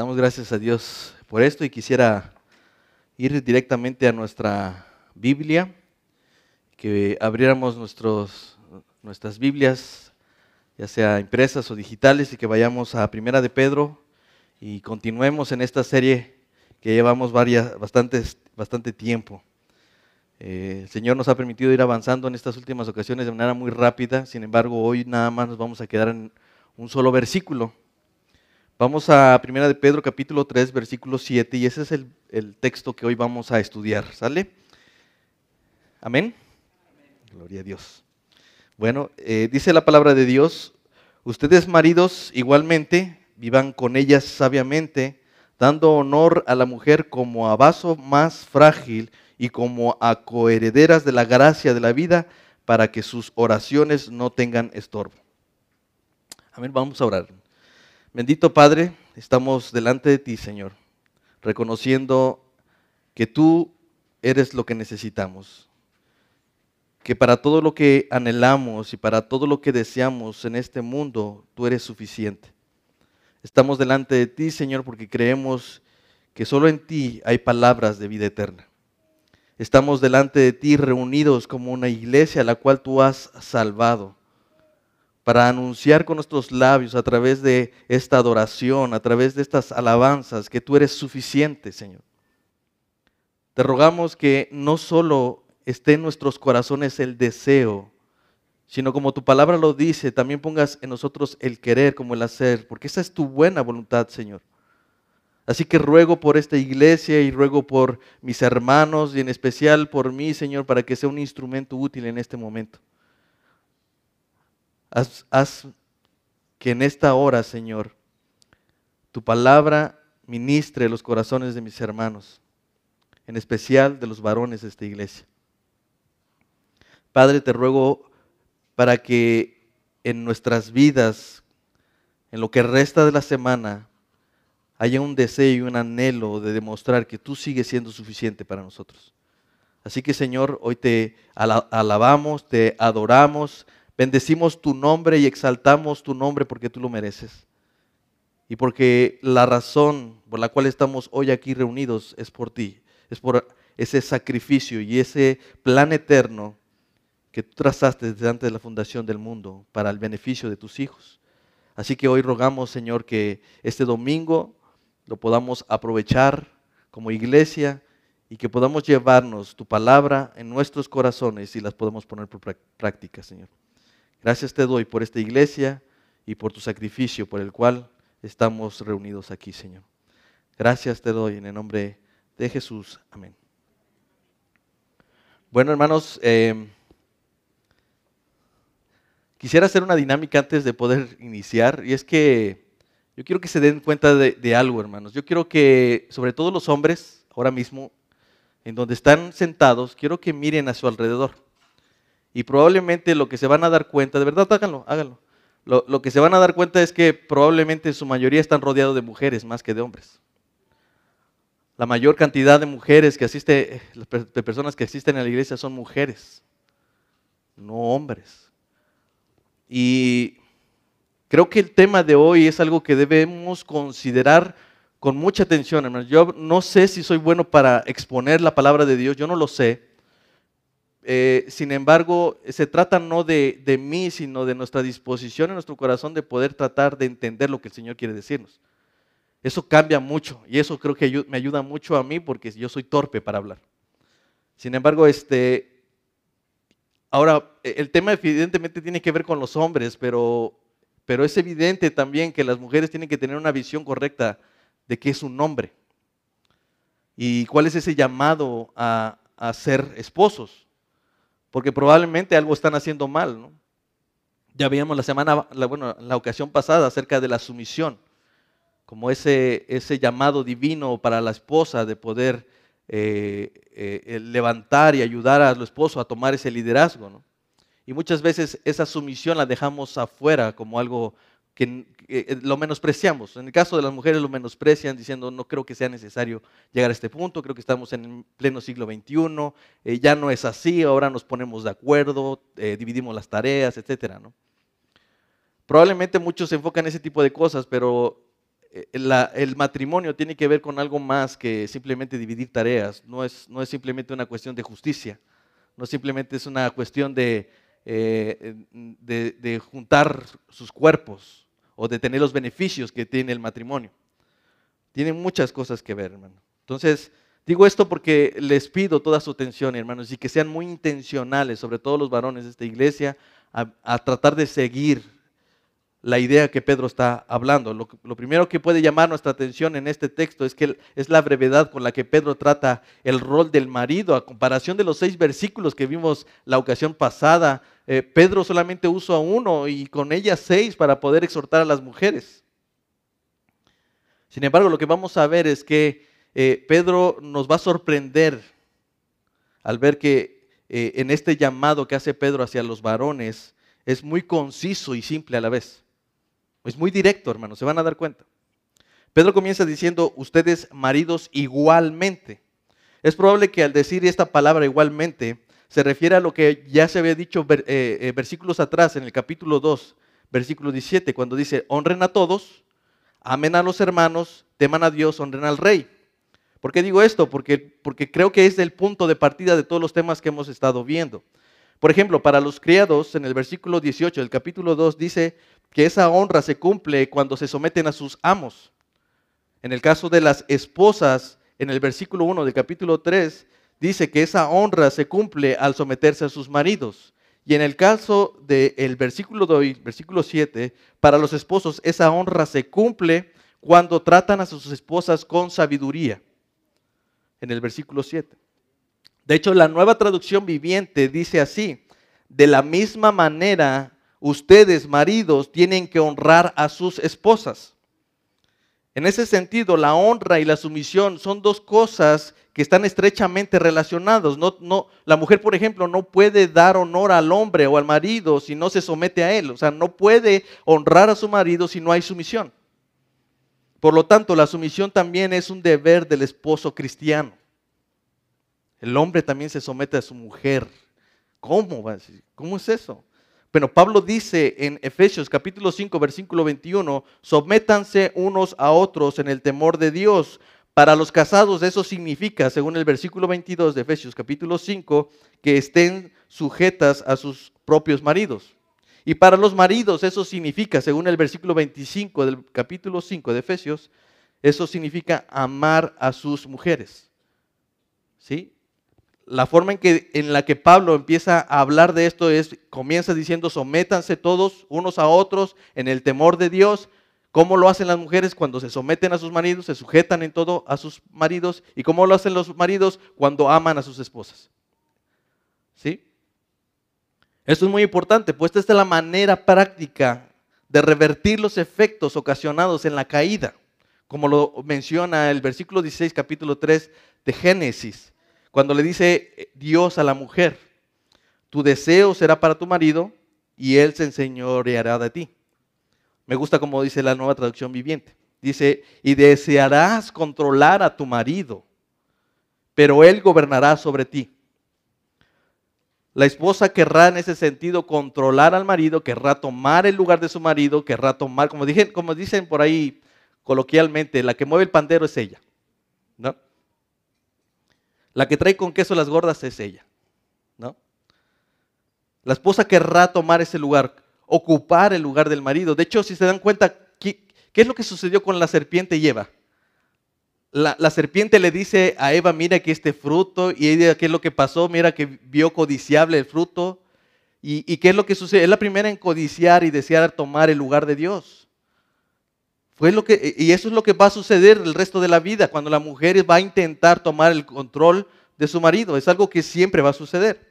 Damos gracias a Dios por esto y quisiera ir directamente a nuestra Biblia, que abriéramos nuestros, nuestras Biblias, ya sea impresas o digitales, y que vayamos a Primera de Pedro y continuemos en esta serie que llevamos varias, bastante tiempo. Eh, el Señor nos ha permitido ir avanzando en estas últimas ocasiones de manera muy rápida, sin embargo hoy nada más nos vamos a quedar en un solo versículo. Vamos a Primera de Pedro capítulo 3 versículo 7 y ese es el, texto que hoy vamos a estudiar, ¿sale? Amén. Gloria a Dios. Bueno, eh, dice la palabra de Dios, ustedes maridos igualmente vivan con ellas sabiamente, dando honor a la mujer como a vaso más frágil y como a coherederas de la gracia de la vida, para que sus oraciones no tengan estorbo. Amén, vamos a orar. Bendito Padre, estamos delante de ti, Señor, reconociendo que tú eres lo que necesitamos, que para todo lo que anhelamos y para todo lo que deseamos en este mundo, tú eres suficiente. Estamos delante de ti, Señor, porque creemos que solo en ti hay palabras de vida eterna. Estamos delante de ti reunidos como una iglesia a la cual tú has salvado para anunciar con nuestros labios a través de esta adoración, a través de estas alabanzas, que tú eres suficiente, Señor. Te rogamos que no solo esté en nuestros corazones el deseo, sino como tu palabra lo dice, también pongas en nosotros el querer como el hacer, porque esa es tu buena voluntad, Señor. Así que ruego por esta iglesia y ruego por mis hermanos y en especial por mí, Señor, para que sea un instrumento útil en este momento. Haz, que en esta hora, Señor, tu palabra ministre los corazones de mis hermanos, en especial de los varones de esta iglesia. Padre, te ruego para que en nuestras vidas, en lo que resta de la semana, haya un deseo y un anhelo de demostrar que tú sigues siendo suficiente para nosotros. Así que Señor, hoy te alabamos, te adoramos, Bendecimos tu nombre y exaltamos tu nombre porque tú lo mereces. Y porque la razón por la cual estamos hoy aquí reunidos es por ti, es por ese sacrificio y ese plan eterno que tú trazaste desde antes de la fundación del mundo para el beneficio de tus hijos. Así que hoy rogamos, Señor, que este domingo lo podamos aprovechar como iglesia y que podamos llevarnos tu palabra en nuestros corazones y las podamos poner por práctica, Señor. Gracias te doy por esta iglesia y por tu sacrificio por el cual estamos reunidos aquí, Señor. Gracias te doy en el nombre de Jesús. Amén. Bueno, hermanos, eh, quisiera hacer una dinámica antes de poder iniciar y es que yo quiero que se den cuenta de, de algo, hermanos. Yo quiero que, sobre todo los hombres, ahora mismo, en donde están sentados, quiero que miren a su alrededor. Y probablemente lo que se van a dar cuenta, de verdad háganlo, háganlo. Lo, que se van a dar cuenta es que probablemente su mayoría están rodeados de mujeres más que de hombres. La mayor cantidad de mujeres que asiste, de personas que asisten a la iglesia son mujeres, no hombres. Y creo que el tema de hoy es algo que debemos considerar con mucha atención, hermanos. Yo no sé si soy bueno para exponer la palabra de Dios, yo no lo sé. Eh, sin embargo, se trata no de, mí, sino de nuestra disposición en nuestro corazón de poder tratar de entender lo que el Señor quiere decirnos. Eso cambia mucho y eso creo que me ayuda mucho a mí porque yo soy torpe para hablar. Sin embargo, este, ahora, el tema evidentemente tiene que ver con los hombres, pero, es evidente también que las mujeres tienen que tener una visión correcta de qué es un hombre y cuál es ese llamado a ser esposos porque probablemente algo están haciendo mal. ¿no? Ya veíamos la semana, bueno, la ocasión pasada acerca de la sumisión, como ese, ese llamado divino para la esposa de poder eh, eh, levantar y ayudar a su esposo a tomar ese liderazgo. ¿no? Y muchas veces esa sumisión la dejamos afuera como algo que eh, lo menospreciamos. En el caso de las mujeres lo menosprecian diciendo no creo que sea necesario llegar a este punto, creo que estamos en pleno siglo XXI, eh, ya no es así, ahora nos ponemos de acuerdo, eh, dividimos las tareas, etc. ¿no? Probablemente muchos se enfocan en ese tipo de cosas, pero el matrimonio tiene que ver con algo más que simplemente dividir tareas, no es, no es simplemente una cuestión de justicia, no simplemente es una cuestión de, de juntar sus cuerpos o de tener los beneficios que tiene el matrimonio. Tiene muchas cosas que ver, hermano. Entonces, digo esto porque les pido toda su atención, hermanos, y que sean muy intencionales, sobre todo los varones de esta iglesia, a, tratar de seguir la idea que Pedro está hablando. Lo, lo, primero que puede llamar nuestra atención en este texto es que es la brevedad con la que Pedro trata el rol del marido. A comparación de los seis versículos que vimos la ocasión pasada, eh, Pedro solamente usa uno y con ella seis para poder exhortar a las mujeres. Sin embargo, lo que vamos a ver es que eh, Pedro nos va a sorprender al ver que eh, en este llamado que hace Pedro hacia los varones es muy conciso y simple a la vez. Es muy directo, hermanos, se van a dar cuenta. Pedro comienza diciendo, ustedes maridos igualmente. Es probable que al decir esta palabra igualmente se refiere a lo que ya se había dicho eh, versículos atrás en el capítulo 2, versículo 17, cuando dice, honren a todos, amen a los hermanos, teman a Dios, honren al rey. ¿Por qué digo esto? Porque, porque creo que es el punto de partida de todos los temas que hemos estado viendo. Por ejemplo, para los criados, en el versículo 18 del capítulo 2 dice que esa honra se cumple cuando se someten a sus amos. En el caso de las esposas, en el versículo 1 del capítulo 3, dice que esa honra se cumple al someterse a sus maridos. Y en el caso del versículo 2, versículo 7, para los esposos, esa honra se cumple cuando tratan a sus esposas con sabiduría en el versículo 7. De hecho, la nueva traducción viviente dice así, de la misma manera, ustedes, maridos, tienen que honrar a sus esposas. En ese sentido, la honra y la sumisión son dos cosas están estrechamente relacionados. No, no, la mujer, por ejemplo, no puede dar honor al hombre o al marido si no se somete a él. O sea, no puede honrar a su marido si no hay sumisión. Por lo tanto, la sumisión también es un deber del esposo cristiano. El hombre también se somete a su mujer. ¿Cómo? ¿Cómo es eso? Bueno, Pablo dice en Efesios capítulo 5, versículo 21, sométanse unos a otros en el temor de Dios. Para los casados eso significa, según el versículo 22 de Efesios capítulo 5, que estén sujetas a sus propios maridos. Y para los maridos eso significa, según el versículo 25 del capítulo 5 de Efesios, eso significa amar a sus mujeres. ¿Sí? La forma en, que, en la que Pablo empieza a hablar de esto es, comienza diciendo, sométanse todos unos a otros en el temor de Dios. ¿Cómo lo hacen las mujeres cuando se someten a sus maridos, se sujetan en todo a sus maridos? ¿Y cómo lo hacen los maridos cuando aman a sus esposas? ¿Sí? Esto es muy importante, pues esta es la manera práctica de revertir los efectos ocasionados en la caída, como lo menciona el versículo 16, capítulo 3 de Génesis, cuando le dice Dios a la mujer, tu deseo será para tu marido y él se enseñoreará de ti. Me gusta como dice la nueva traducción viviente. Dice, y desearás controlar a tu marido, pero él gobernará sobre ti. La esposa querrá en ese sentido controlar al marido, querrá tomar el lugar de su marido, querrá tomar, como, como dicen por ahí coloquialmente, la que mueve el pandero es ella. ¿no? La que trae con queso las gordas es ella. ¿no? La esposa querrá tomar ese lugar, ocupar el lugar del marido. De hecho, si se dan cuenta, ¿qué, es lo que sucedió con la serpiente y Eva? la, serpiente le dice a Eva, mira que este fruto, y ella, ¿qué es lo que pasó? Mira que vio codiciable el fruto. ¿Y, qué es lo que sucede? Es la primera en codiciar y desear tomar el lugar de Dios. Fue lo que, y eso es lo que va a suceder el resto de la vida, cuando la mujer va a intentar tomar el control de su marido. Es algo que siempre va a suceder.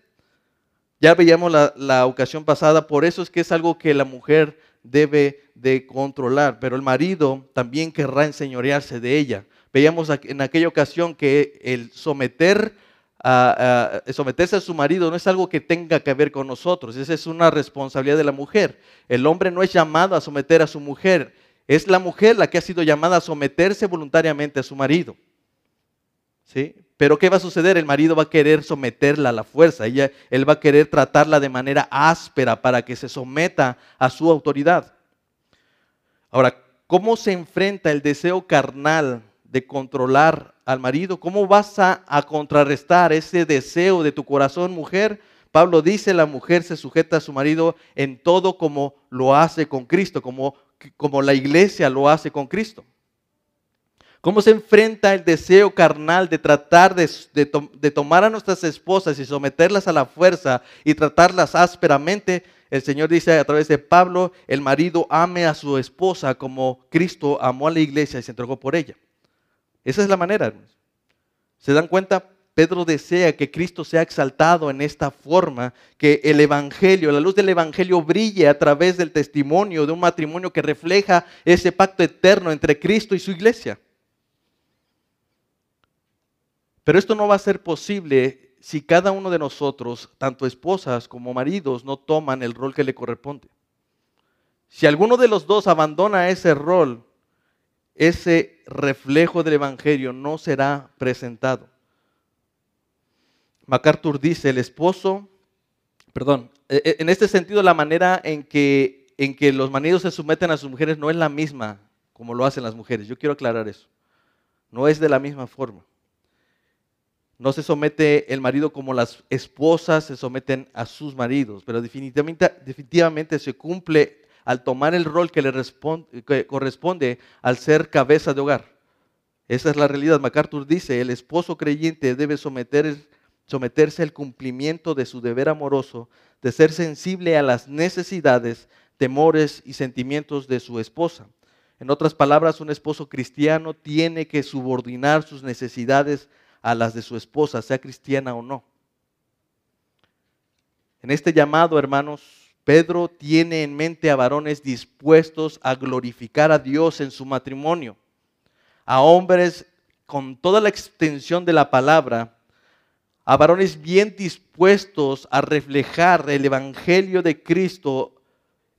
Ya veíamos la, ocasión pasada, por eso es que es algo que la mujer debe de controlar, pero el marido también querrá enseñorearse de ella. Veíamos en aquella ocasión que el someter a, someterse a su marido no es algo que tenga que ver con nosotros, esa es una responsabilidad de la mujer. El hombre no es llamado a someter a su mujer, es la mujer la que ha sido llamada a someterse voluntariamente a su marido. ¿Sí? Pero ¿qué va a suceder? El marido va a querer someterla a la fuerza, Ella, él va a querer tratarla de manera áspera para que se someta a su autoridad. Ahora, ¿Cómo se enfrenta el deseo carnal de controlar al marido? ¿Cómo vas a, contrarrestar ese deseo de tu corazón, mujer? Pablo dice, la mujer se sujeta a su marido en todo como lo hace con Cristo, como, como la iglesia lo hace con Cristo. ¿Cómo se enfrenta el deseo carnal de tratar de, tomar a nuestras esposas y someterlas a la fuerza y tratarlas ásperamente? El Señor dice a través de Pablo, el marido ame a su esposa como Cristo amó a la iglesia y se entregó por ella. Esa es la manera. ¿Se dan cuenta? Pedro desea que Cristo sea exaltado en esta forma, que el Evangelio, la luz del Evangelio brille a través del testimonio de un matrimonio que refleja ese pacto eterno entre Cristo y su iglesia. Pero esto no va a ser posible si cada uno de nosotros, tanto esposas como maridos, no toman el rol que le corresponde. Si alguno de los dos abandona ese rol, ese reflejo del Evangelio no será presentado. MacArthur dice, el esposo, perdón, e, e, en este sentido la manera en que, en que los maridos se someten a sus mujeres no es la misma como lo hacen las mujeres. Yo quiero aclarar eso. No es de la misma forma. No se somete el marido como las esposas se someten a sus maridos, pero definitivamente, se cumple al tomar el rol que le corresponde al ser cabeza de hogar. Esa es la realidad. MacArthur dice, el esposo creyente debe someter, someterse al cumplimiento de su deber amoroso, de ser sensible a las necesidades, temores y sentimientos de su esposa. En otras palabras, un esposo cristiano tiene que subordinar sus necesidades a las de su esposa, sea cristiana o no. En este llamado, hermanos, Pedro tiene en mente a varones dispuestos a glorificar a Dios en su matrimonio, a hombres con toda la extensión de la palabra, a varones bien dispuestos a reflejar el Evangelio de Cristo,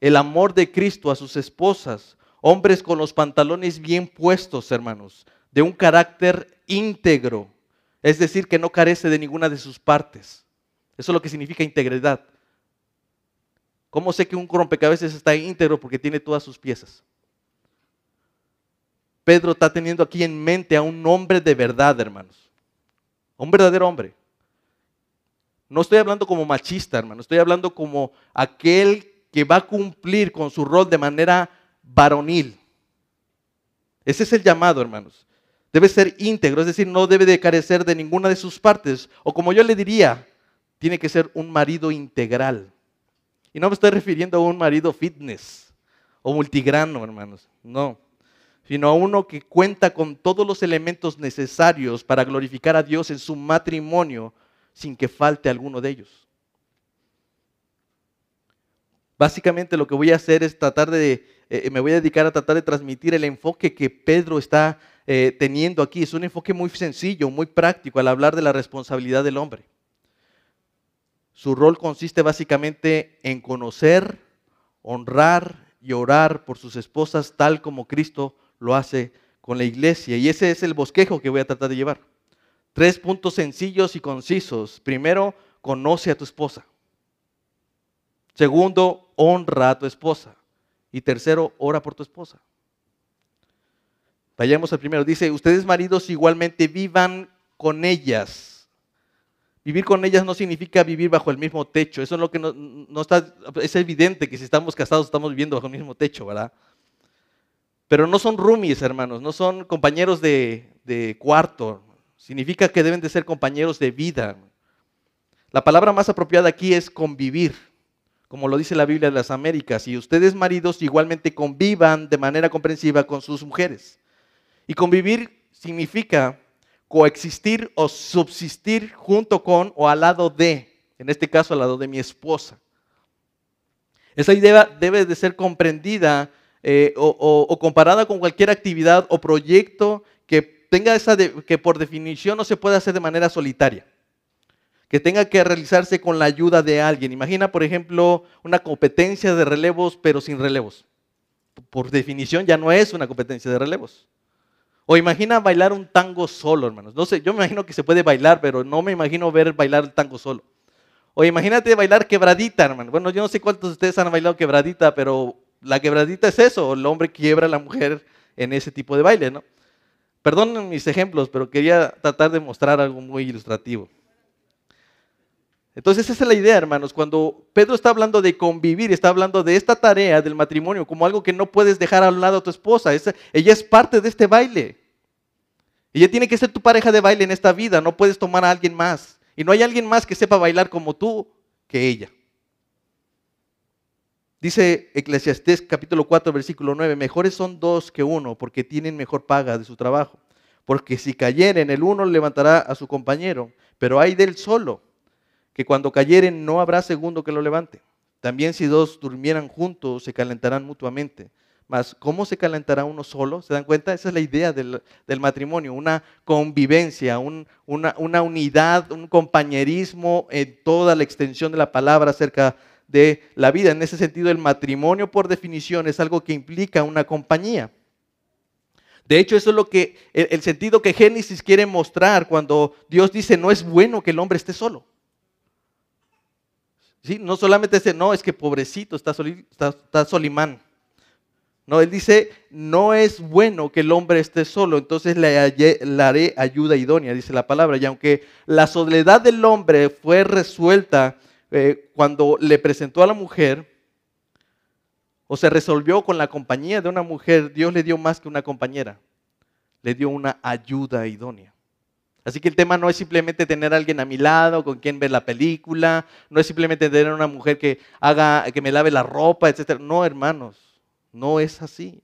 el amor de Cristo a sus esposas, hombres con los pantalones bien puestos, hermanos, de un carácter íntegro, es decir, que no carece de ninguna de sus partes. Eso es lo que significa integridad. ¿Cómo sé que un rompecabezas está íntegro? Porque tiene todas sus piezas. Pedro está teniendo aquí en mente a un hombre de verdad, hermanos. Un verdadero hombre. No estoy hablando como machista, hermano. Estoy hablando como aquel que va a cumplir con su rol de manera varonil. Ese es el llamado, hermanos. Debe ser íntegro, es decir, no debe de carecer de ninguna de sus partes. O como yo le diría, tiene que ser un marido integral. Y no me estoy refiriendo a un marido fitness o multigrano, hermanos. No. Sino a uno que cuenta con todos los elementos necesarios para glorificar a Dios en su matrimonio sin que falte alguno de ellos. Básicamente lo que voy a hacer es tratar de, eh, me voy a dedicar a tratar de transmitir el enfoque que Pedro está eh, teniendo aquí. Es un enfoque muy sencillo, muy práctico al hablar de la responsabilidad del hombre. Su rol consiste básicamente en conocer, honrar y orar por sus esposas tal como Cristo lo hace con la iglesia. Y ese es el bosquejo que voy a tratar de llevar. Tres puntos sencillos y concisos. Primero, conoce a tu esposa. Segundo, honra a tu esposa. Y tercero, ora por tu esposa. Vayamos al primero. Dice, ustedes maridos igualmente vivan con ellas. Vivir con ellas no significa vivir bajo el mismo techo. Eso es lo que no, está, es evidente que si estamos casados estamos viviendo bajo el mismo techo, ¿verdad? Pero no son roomies, hermanos, no son compañeros de, de cuarto. Significa que deben de ser compañeros de vida. La palabra más apropiada aquí es convivir, como lo dice la Biblia de las Américas. Y ustedes maridos igualmente convivan de manera comprensiva con sus mujeres. Y convivir significa coexistir o subsistir junto con o al lado de, en este caso al lado de mi esposa. Esa idea debe de ser comprendida eh, o, comparada con cualquier actividad o proyecto que tenga esa que por definición no se puede hacer de manera solitaria, que tenga que realizarse con la ayuda de alguien. Imagina, por ejemplo, una competencia de relevos pero sin relevos. Por definición ya no es una competencia de relevos. O imagina bailar un tango solo, hermanos. No sé, yo me imagino que se puede bailar, pero no me imagino ver bailar el tango solo. O imagínate bailar quebradita, hermano. Bueno, yo no sé cuántos de ustedes han bailado quebradita, pero La quebradita es eso, el hombre quiebra a la mujer en ese tipo de baile, ¿no? Perdonen mis ejemplos, pero quería tratar de mostrar algo muy ilustrativo. Entonces esa es la idea, hermanos. Cuando Pedro está hablando de convivir, está hablando de esta tarea del matrimonio como algo que no puedes dejar a un lado a tu esposa. ella es parte de este baile. Ella tiene que ser tu pareja de baile en esta vida. No puedes tomar a alguien más. Y no hay alguien más que sepa bailar como tú que ella. Dice Eclesiastés capítulo 4, versículo 9, mejores son dos que uno porque tienen mejor paga de su trabajo. Porque si cayeren, el uno levantará a su compañero, pero hay del solo, que cuando cayeren no habrá segundo que lo levante. También si dos durmieran juntos, se calentarán mutuamente. Mas, ¿cómo se calentará uno solo? ¿Se dan cuenta? Esa es la idea del, matrimonio, una convivencia, una, unidad, un compañerismo en toda la extensión de la palabra acerca de la vida. En ese sentido, el matrimonio por definición es algo que implica una compañía. De hecho, eso es lo que el, sentido que Génesis quiere mostrar cuando Dios dice no es bueno que el hombre esté solo. ¿Sí? No solamente dice, no, es que pobrecito, está, está, Solimán. No, él dice, no es bueno que el hombre esté solo, entonces le, haré ayuda idónea, dice la palabra. Y aunque la soledad del hombre fue resuelta eh, cuando le presentó a la mujer, o se resolvió con la compañía de una mujer, Dios le dio más que una compañera, le dio una ayuda idónea. Así que el tema no es simplemente tener a alguien a mi lado con quien ver la película, no es simplemente tener una mujer que haga, que me lave la ropa, etc. No, hermanos, no es así.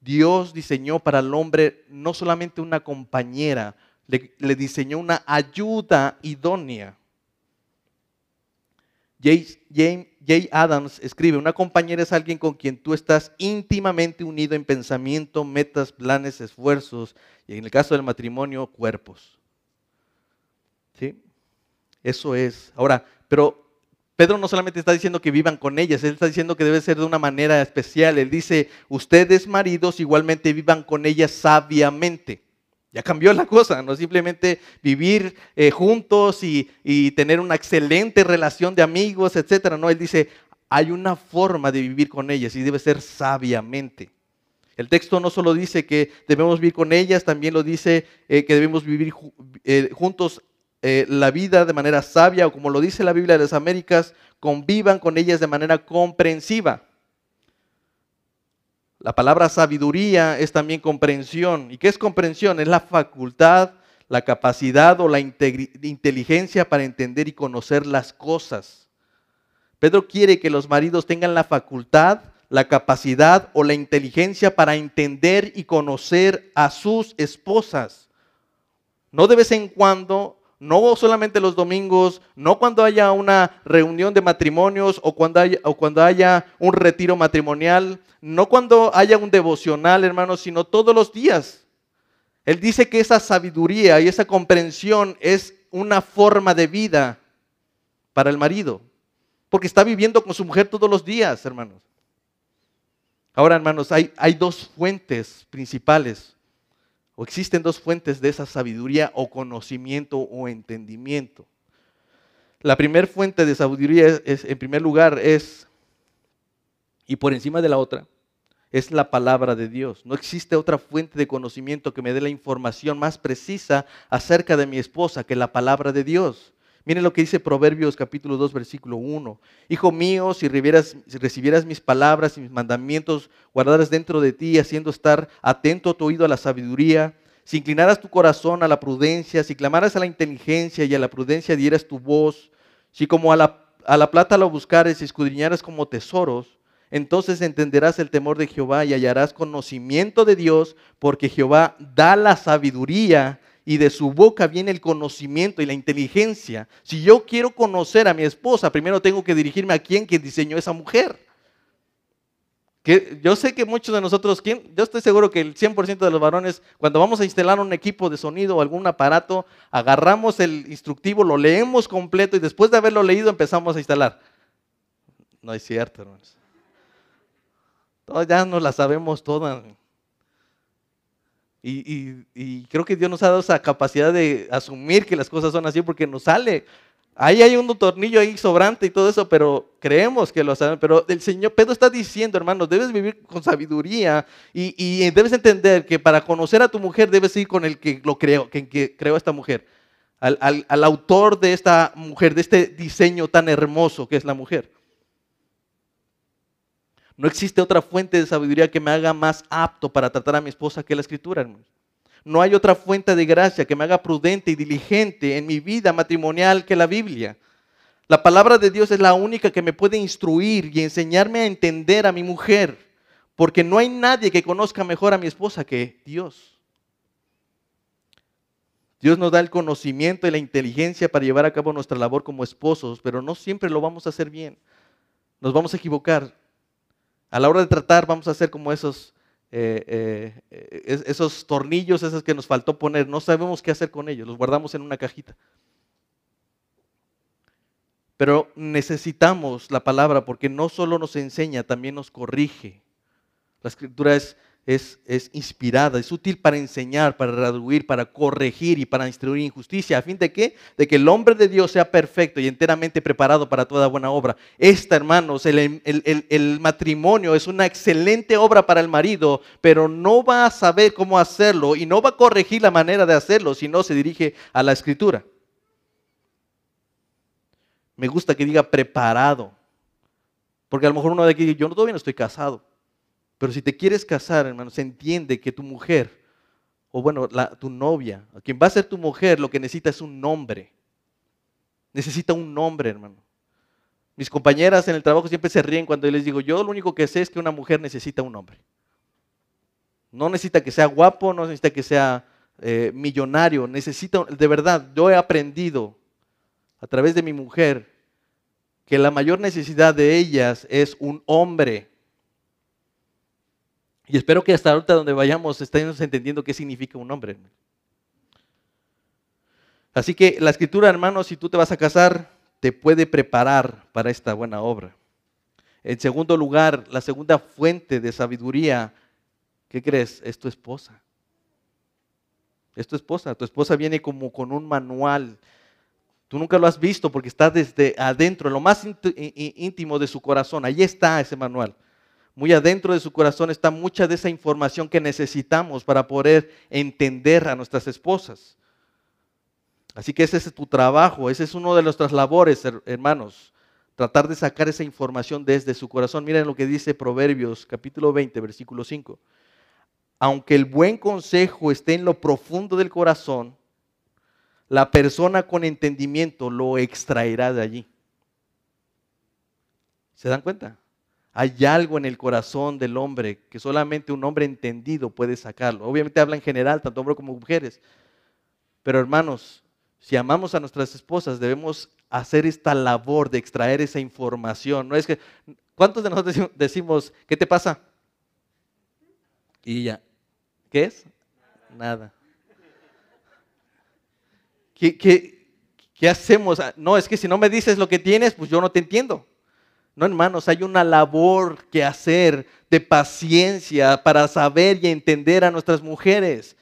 Dios diseñó para el hombre no solamente una compañera, le diseñó una ayuda idónea. Jay, Adams escribe, una compañera es alguien con quien tú estás íntimamente unido en pensamiento, metas, planes, esfuerzos y en el caso del matrimonio, cuerpos. ¿Sí? Eso es. Ahora, pero Pedro no solamente está diciendo que vivan con ellas, él está diciendo que debe ser de una manera especial. Él dice, ustedes maridos igualmente vivan con ellas sabiamente. Ya cambió la cosa, no simplemente vivir eh, juntos y, tener una excelente relación de amigos, etcétera. No, él dice, hay una forma de vivir con ellas y debe ser sabiamente. El texto no solo dice que debemos vivir con ellas, también lo dice eh, que debemos vivir eh, juntos la vida de manera sabia, o como lo dice la Biblia de las Américas, convivan con ellas de manera comprensiva. La palabra sabiduría es también comprensión. ¿Y qué es comprensión? Es la facultad, la capacidad o la inteligencia para entender y conocer las cosas. Pedro quiere que los maridos tengan la facultad, la capacidad o la inteligencia para entender y conocer a sus esposas. No de vez en cuando no solamente los domingos, no cuando haya una reunión de matrimonios o cuando haya, o cuando haya un retiro matrimonial, no cuando haya un devocional, hermanos, sino todos los días. Él dice que esa sabiduría y esa comprensión es una forma de vida para el marido, porque está viviendo con su mujer todos los días, hermanos. Ahora, hermanos, hay, hay dos fuentes principales o existen dos fuentes de esa sabiduría o conocimiento o entendimiento. La primera fuente de sabiduría es, en primer lugar, es, y por encima de la otra, es la palabra de Dios. No existe otra fuente de conocimiento que me dé la información más precisa acerca de mi esposa que la palabra de Dios. Miren lo que dice Proverbios capítulo 2, versículo 1. Hijo mío, si, recibieras mis palabras y mis mandamientos, guardaras dentro de ti, haciendo estar atento tu oído a la sabiduría, si inclinaras tu corazón a la prudencia, si clamaras a la inteligencia y a la prudencia dieras tu voz, si como a la, a la plata lo buscares y escudriñaras como tesoros, entonces entenderás el temor de Jehová y hallarás conocimiento de Dios, porque Jehová da la sabiduría y de su boca viene el conocimiento y la inteligencia. Si yo quiero conocer a mi esposa, primero tengo que dirigirme a quien que diseñó esa mujer. Que yo sé que muchos de nosotros, yo estoy seguro que el 100% de los varones, cuando vamos a instalar un equipo de sonido o algún aparato, agarramos el instructivo, lo leemos completo y después de haberlo leído empezamos a instalar. No es cierto, hermanos. Todas ya la sabemos todas. Y, creo que Dios nos ha dado esa capacidad de asumir que las cosas son así porque nos sale. Ahí hay un tornillo ahí sobrante y todo eso, pero creemos que lo saben. Pero el Señor Pedro está diciendo, hermanos, debes vivir con sabiduría y, debes entender que para conocer a tu mujer debes ir con el que lo creó, que creó esta mujer, al, al autor de esta mujer, de este diseño tan hermoso que es la mujer. No existe otra fuente de sabiduría que me haga más apto para tratar a mi esposa que la escritura, hermanos. No hay otra fuente de gracia que me haga prudente y diligente en mi vida matrimonial que la Biblia. La palabra de Dios es la única que me puede instruir y enseñarme a entender a mi mujer, porque no hay nadie que conozca mejor a mi esposa que Dios. Dios nos da el conocimiento y la inteligencia para llevar a cabo nuestra labor como esposos, pero no siempre lo vamos a hacer bien. Nos vamos a equivocar. A la hora de tratar vamos a hacer como esos eh, eh, esos tornillos, esos que nos faltó poner, no sabemos qué hacer con ellos, los guardamos en una cajita. Pero necesitamos la palabra porque no solo nos enseña, también nos corrige. La escritura es es, inspirada, es útil para enseñar, para reduir, para corregir y para instruir injusticia. ¿A fin de qué? De que el hombre de Dios sea perfecto y enteramente preparado para toda buena obra. Esta, hermanos, el, el matrimonio es una excelente obra para el marido, pero no va a saber cómo hacerlo y no va a corregir la manera de hacerlo si no se dirige a la escritura. Me gusta que diga preparado. Porque a lo mejor uno de aquí, yo todavía no estoy casado. Pero si te quieres casar, hermano, se entiende que tu mujer, o bueno, tu novia, quien va a ser tu mujer, lo que necesita es un nombre. Necesita un nombre, hermano. Mis compañeras en el trabajo siempre se ríen cuando yo les digo, yo lo único que sé es que una mujer necesita un nombre. No necesita que sea guapo, no necesita que sea eh, millonario, necesita, de verdad, yo he aprendido a través de mi mujer que la mayor necesidad de ellas es un hombre. Y espero que hasta ahorita donde vayamos estemos entendiendo qué significa un hombre. Así que la escritura, hermano, si tú te vas a casar, te puede preparar para esta buena obra. En segundo lugar, la segunda fuente de sabiduría, ¿qué crees? Es tu esposa. Es tu esposa. Tu esposa viene como con un manual. Tú nunca lo has visto porque está desde adentro, en lo más íntimo de su corazón. Ahí está ese manual muy adentro de su corazón está mucha de esa información que necesitamos para poder entender a nuestras esposas. Así que ese es tu trabajo, ese es uno de nuestras labores, hermanos, tratar de sacar esa información desde su corazón. Miren lo que dice Proverbios capítulo 20, versículo 5. Aunque el buen consejo esté en lo profundo del corazón, la persona con entendimiento lo extraerá de allí. ¿Se dan cuenta? Hay algo en el corazón del hombre que solamente un hombre entendido puede sacarlo. Obviamente habla en general, tanto hombres como mujeres. Pero hermanos, si amamos a nuestras esposas, debemos hacer esta labor de extraer esa información. No es que, ¿cuántos de nosotros decimos, ¿qué te pasa? Y ya, ¿qué es? Nada. ¿Qué, qué hacemos? Ah, no, es que si no me dices lo que tienes, pues yo no te entiendo. No, hermanos, hay una labor que hacer de paciencia para saber y entender a nuestras mujeres.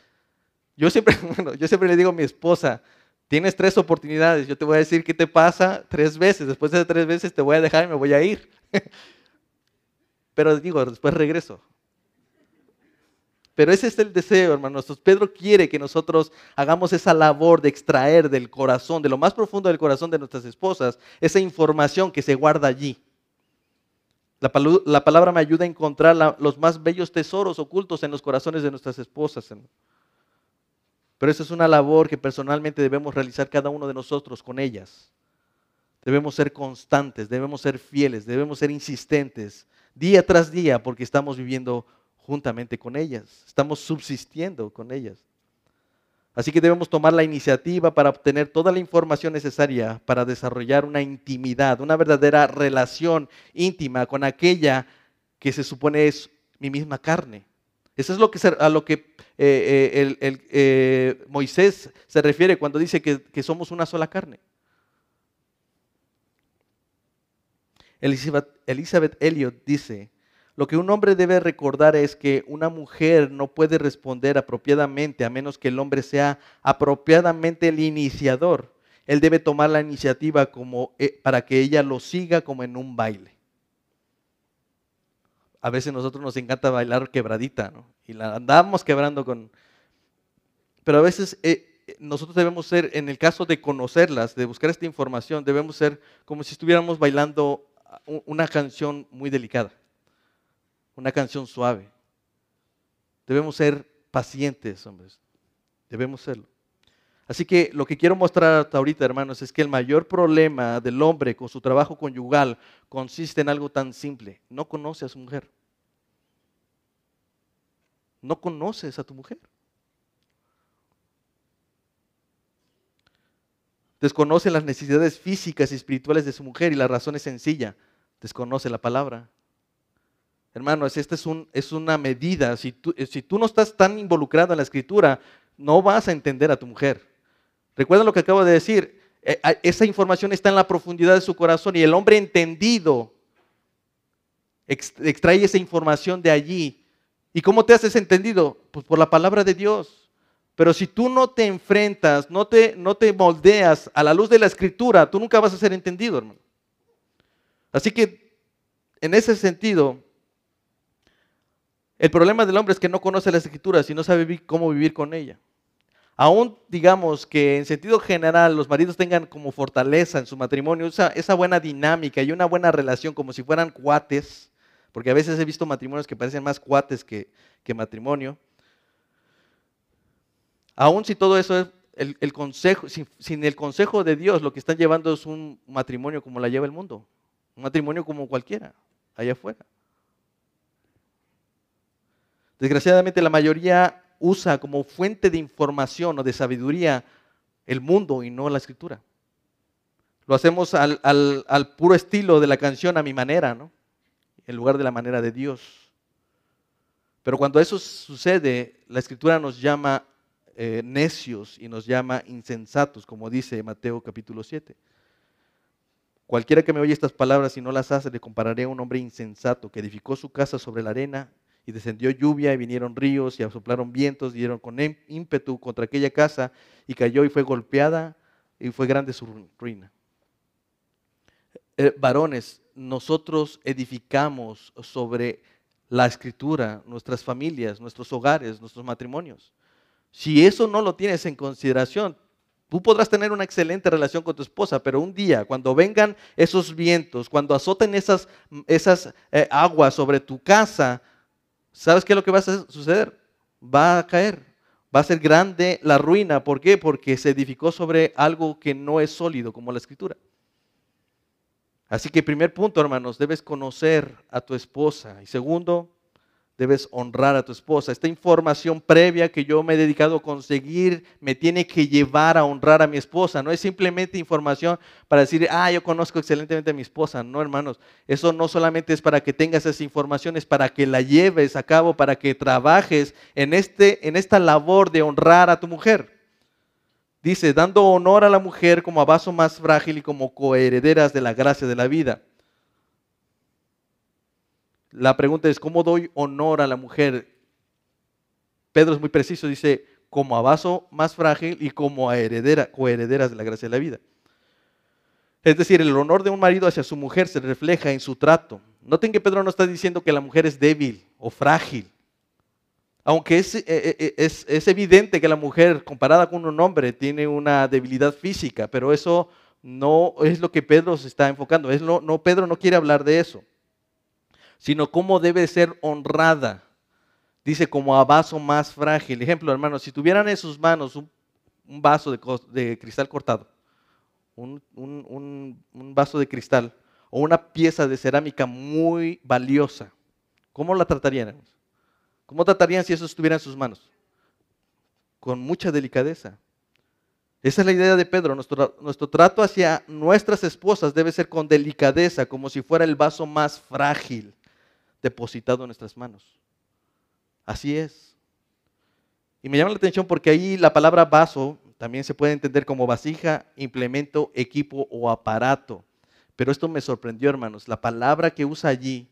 Yo siempre, yo siempre le digo a mi esposa, tienes tres oportunidades, yo te voy a decir qué te pasa tres veces, después de tres veces te voy a dejar y me voy a ir. Pero digo, después regreso. Pero ese es el deseo, hermanos. Pedro quiere que nosotros hagamos esa labor de extraer del corazón, de lo más profundo del corazón de nuestras esposas, esa información que se guarda allí. La, palabra me ayuda a encontrar los más bellos tesoros ocultos en los corazones de nuestras esposas. Pero esa es una labor que personalmente debemos realizar cada uno de nosotros con ellas. Debemos ser constantes, debemos ser fieles, debemos ser insistentes día tras día porque estamos viviendo juntamente con ellas, estamos subsistiendo con ellas. Así que debemos tomar la iniciativa para obtener toda la información necesaria para desarrollar una intimidad, una verdadera relación íntima con aquella que se supone es mi misma carne. Eso es lo a lo que eh, eh, eh, Moisés se refiere cuando dice que, que somos una sola carne. Elizabeth, Elizabeth Elliot dice, lo que un hombre debe recordar es que una mujer no puede responder apropiadamente a menos que el hombre sea apropiadamente el iniciador él debe tomar la iniciativa como, eh, para que ella lo siga como en un baile. A veces nosotros nos encanta bailar quebradita, ¿no? Y la andamos quebrando con... Pero a veces eh, nosotros debemos ser, en el caso de conocerlas, de buscar esta información, debemos ser como si estuviéramos bailando una canción muy delicada, una canción suave. Debemos ser pacientes, hombres. Debemos serlo. Así que lo que quiero mostrar hasta ahorita, hermanos, es que el mayor problema del hombre con su trabajo conyugal consiste en algo tan simple. No conoce a su mujer. No conoces a tu mujer. Desconoce las necesidades físicas y espirituales de su mujer y la razón es sencilla. Desconoce la palabra. Hermanos, esta es, un, es una medida. Si tú, si tú no estás tan involucrado en la escritura, no vas a entender a tu mujer. Recuerda lo que acabo de decir. Eh, esa información está en la profundidad de su corazón y el hombre entendido extrae esa información de allí. ¿Y cómo te haces entendido? Pues por la palabra de Dios. Pero si tú no te enfrentas, no te, no te moldeas a la luz de la escritura, tú nunca vas a ser entendido, hermano. Así que, en ese sentido, el problema del hombre es que no conoce las escrituras y no sabe cómo vivir con ella. Aún digamos que en sentido general los maridos tengan como fortaleza en su matrimonio esa, buena dinámica y una buena relación como si fueran cuates, porque a veces he visto matrimonios que parecen más cuates que, matrimonio. Aún si todo eso es el, consejo, sin, sin, el consejo de Dios, lo que están llevando es un matrimonio como la lleva el mundo, un matrimonio como cualquiera, allá afuera. Desgraciadamente la mayoría usa como fuente de información o de sabiduría el mundo y no la escritura. Lo hacemos al, puro estilo de la canción a mi manera, ¿no? En lugar de la manera de Dios. Pero cuando eso sucede, la escritura nos llama eh, necios y nos llama insensatos, como dice Mateo capítulo 7. Cualquiera que me oye estas palabras y no las hace, le compararé a un hombre insensato que edificó su casa sobre la arena y descendió lluvia y vinieron ríos y soplaron vientos y dieron con ímpetu contra aquella casa y cayó y fue golpeada y fue grande su ruina. Eh, varones, nosotros edificamos sobre la escritura nuestras familias, nuestros hogares, nuestros matrimonios. Si eso no lo tienes en consideración, tú podrás tener una excelente relación con tu esposa, pero un día, cuando vengan esos vientos, cuando azoten esas, esas eh, aguas sobre tu casa, ¿sabes qué es lo que va a suceder? Va a caer, va a ser grande la ruina. ¿Por qué? Porque se edificó sobre algo que no es sólido, como la escritura. Así que primer punto, hermanos, debes conocer a tu esposa. Y segundo, debes honrar a tu esposa. Esta información previa que yo me he dedicado a conseguir me tiene que llevar a honrar a mi esposa. No es simplemente información para decir, ah, yo conozco excelentemente a mi esposa. No, hermanos, eso no solamente es para que tengas esa información, es para que la lleves a cabo, para que trabajes en, este, en esta labor de honrar a tu mujer. Dice, dando honor a la mujer como a vaso más frágil y como coherederas de la gracia de la vida. La pregunta es, ¿cómo doy honor a la mujer? Pedro es muy preciso, dice, como a vaso más frágil y como a heredera, coherederas de la gracia de la vida. Es decir, el honor de un marido hacia su mujer se refleja en su trato. Noten que Pedro no está diciendo que la mujer es débil o frágil. Aunque es, eh, eh, es, es, evidente que la mujer, comparada con un hombre, tiene una debilidad física, pero eso no es lo que Pedro se está enfocando. Es no, Pedro no quiere hablar de eso sino cómo debe ser honrada. Dice como a vaso más frágil. Ejemplo, hermanos, si tuvieran en sus manos un, vaso de, cristal cortado, un, vaso de cristal o una pieza de cerámica muy valiosa, ¿cómo la tratarían? ¿Cómo tratarían si eso estuviera en sus manos? Con mucha delicadeza. Esa es la idea de Pedro. Nuestro, nuestro, trato hacia nuestras esposas debe ser con delicadeza, como si fuera el vaso más frágil depositado en nuestras manos. Así es. Y me llama la atención porque ahí la palabra vaso también se puede entender como vasija, implemento, equipo o aparato. Pero esto me sorprendió, hermanos. La palabra que usa allí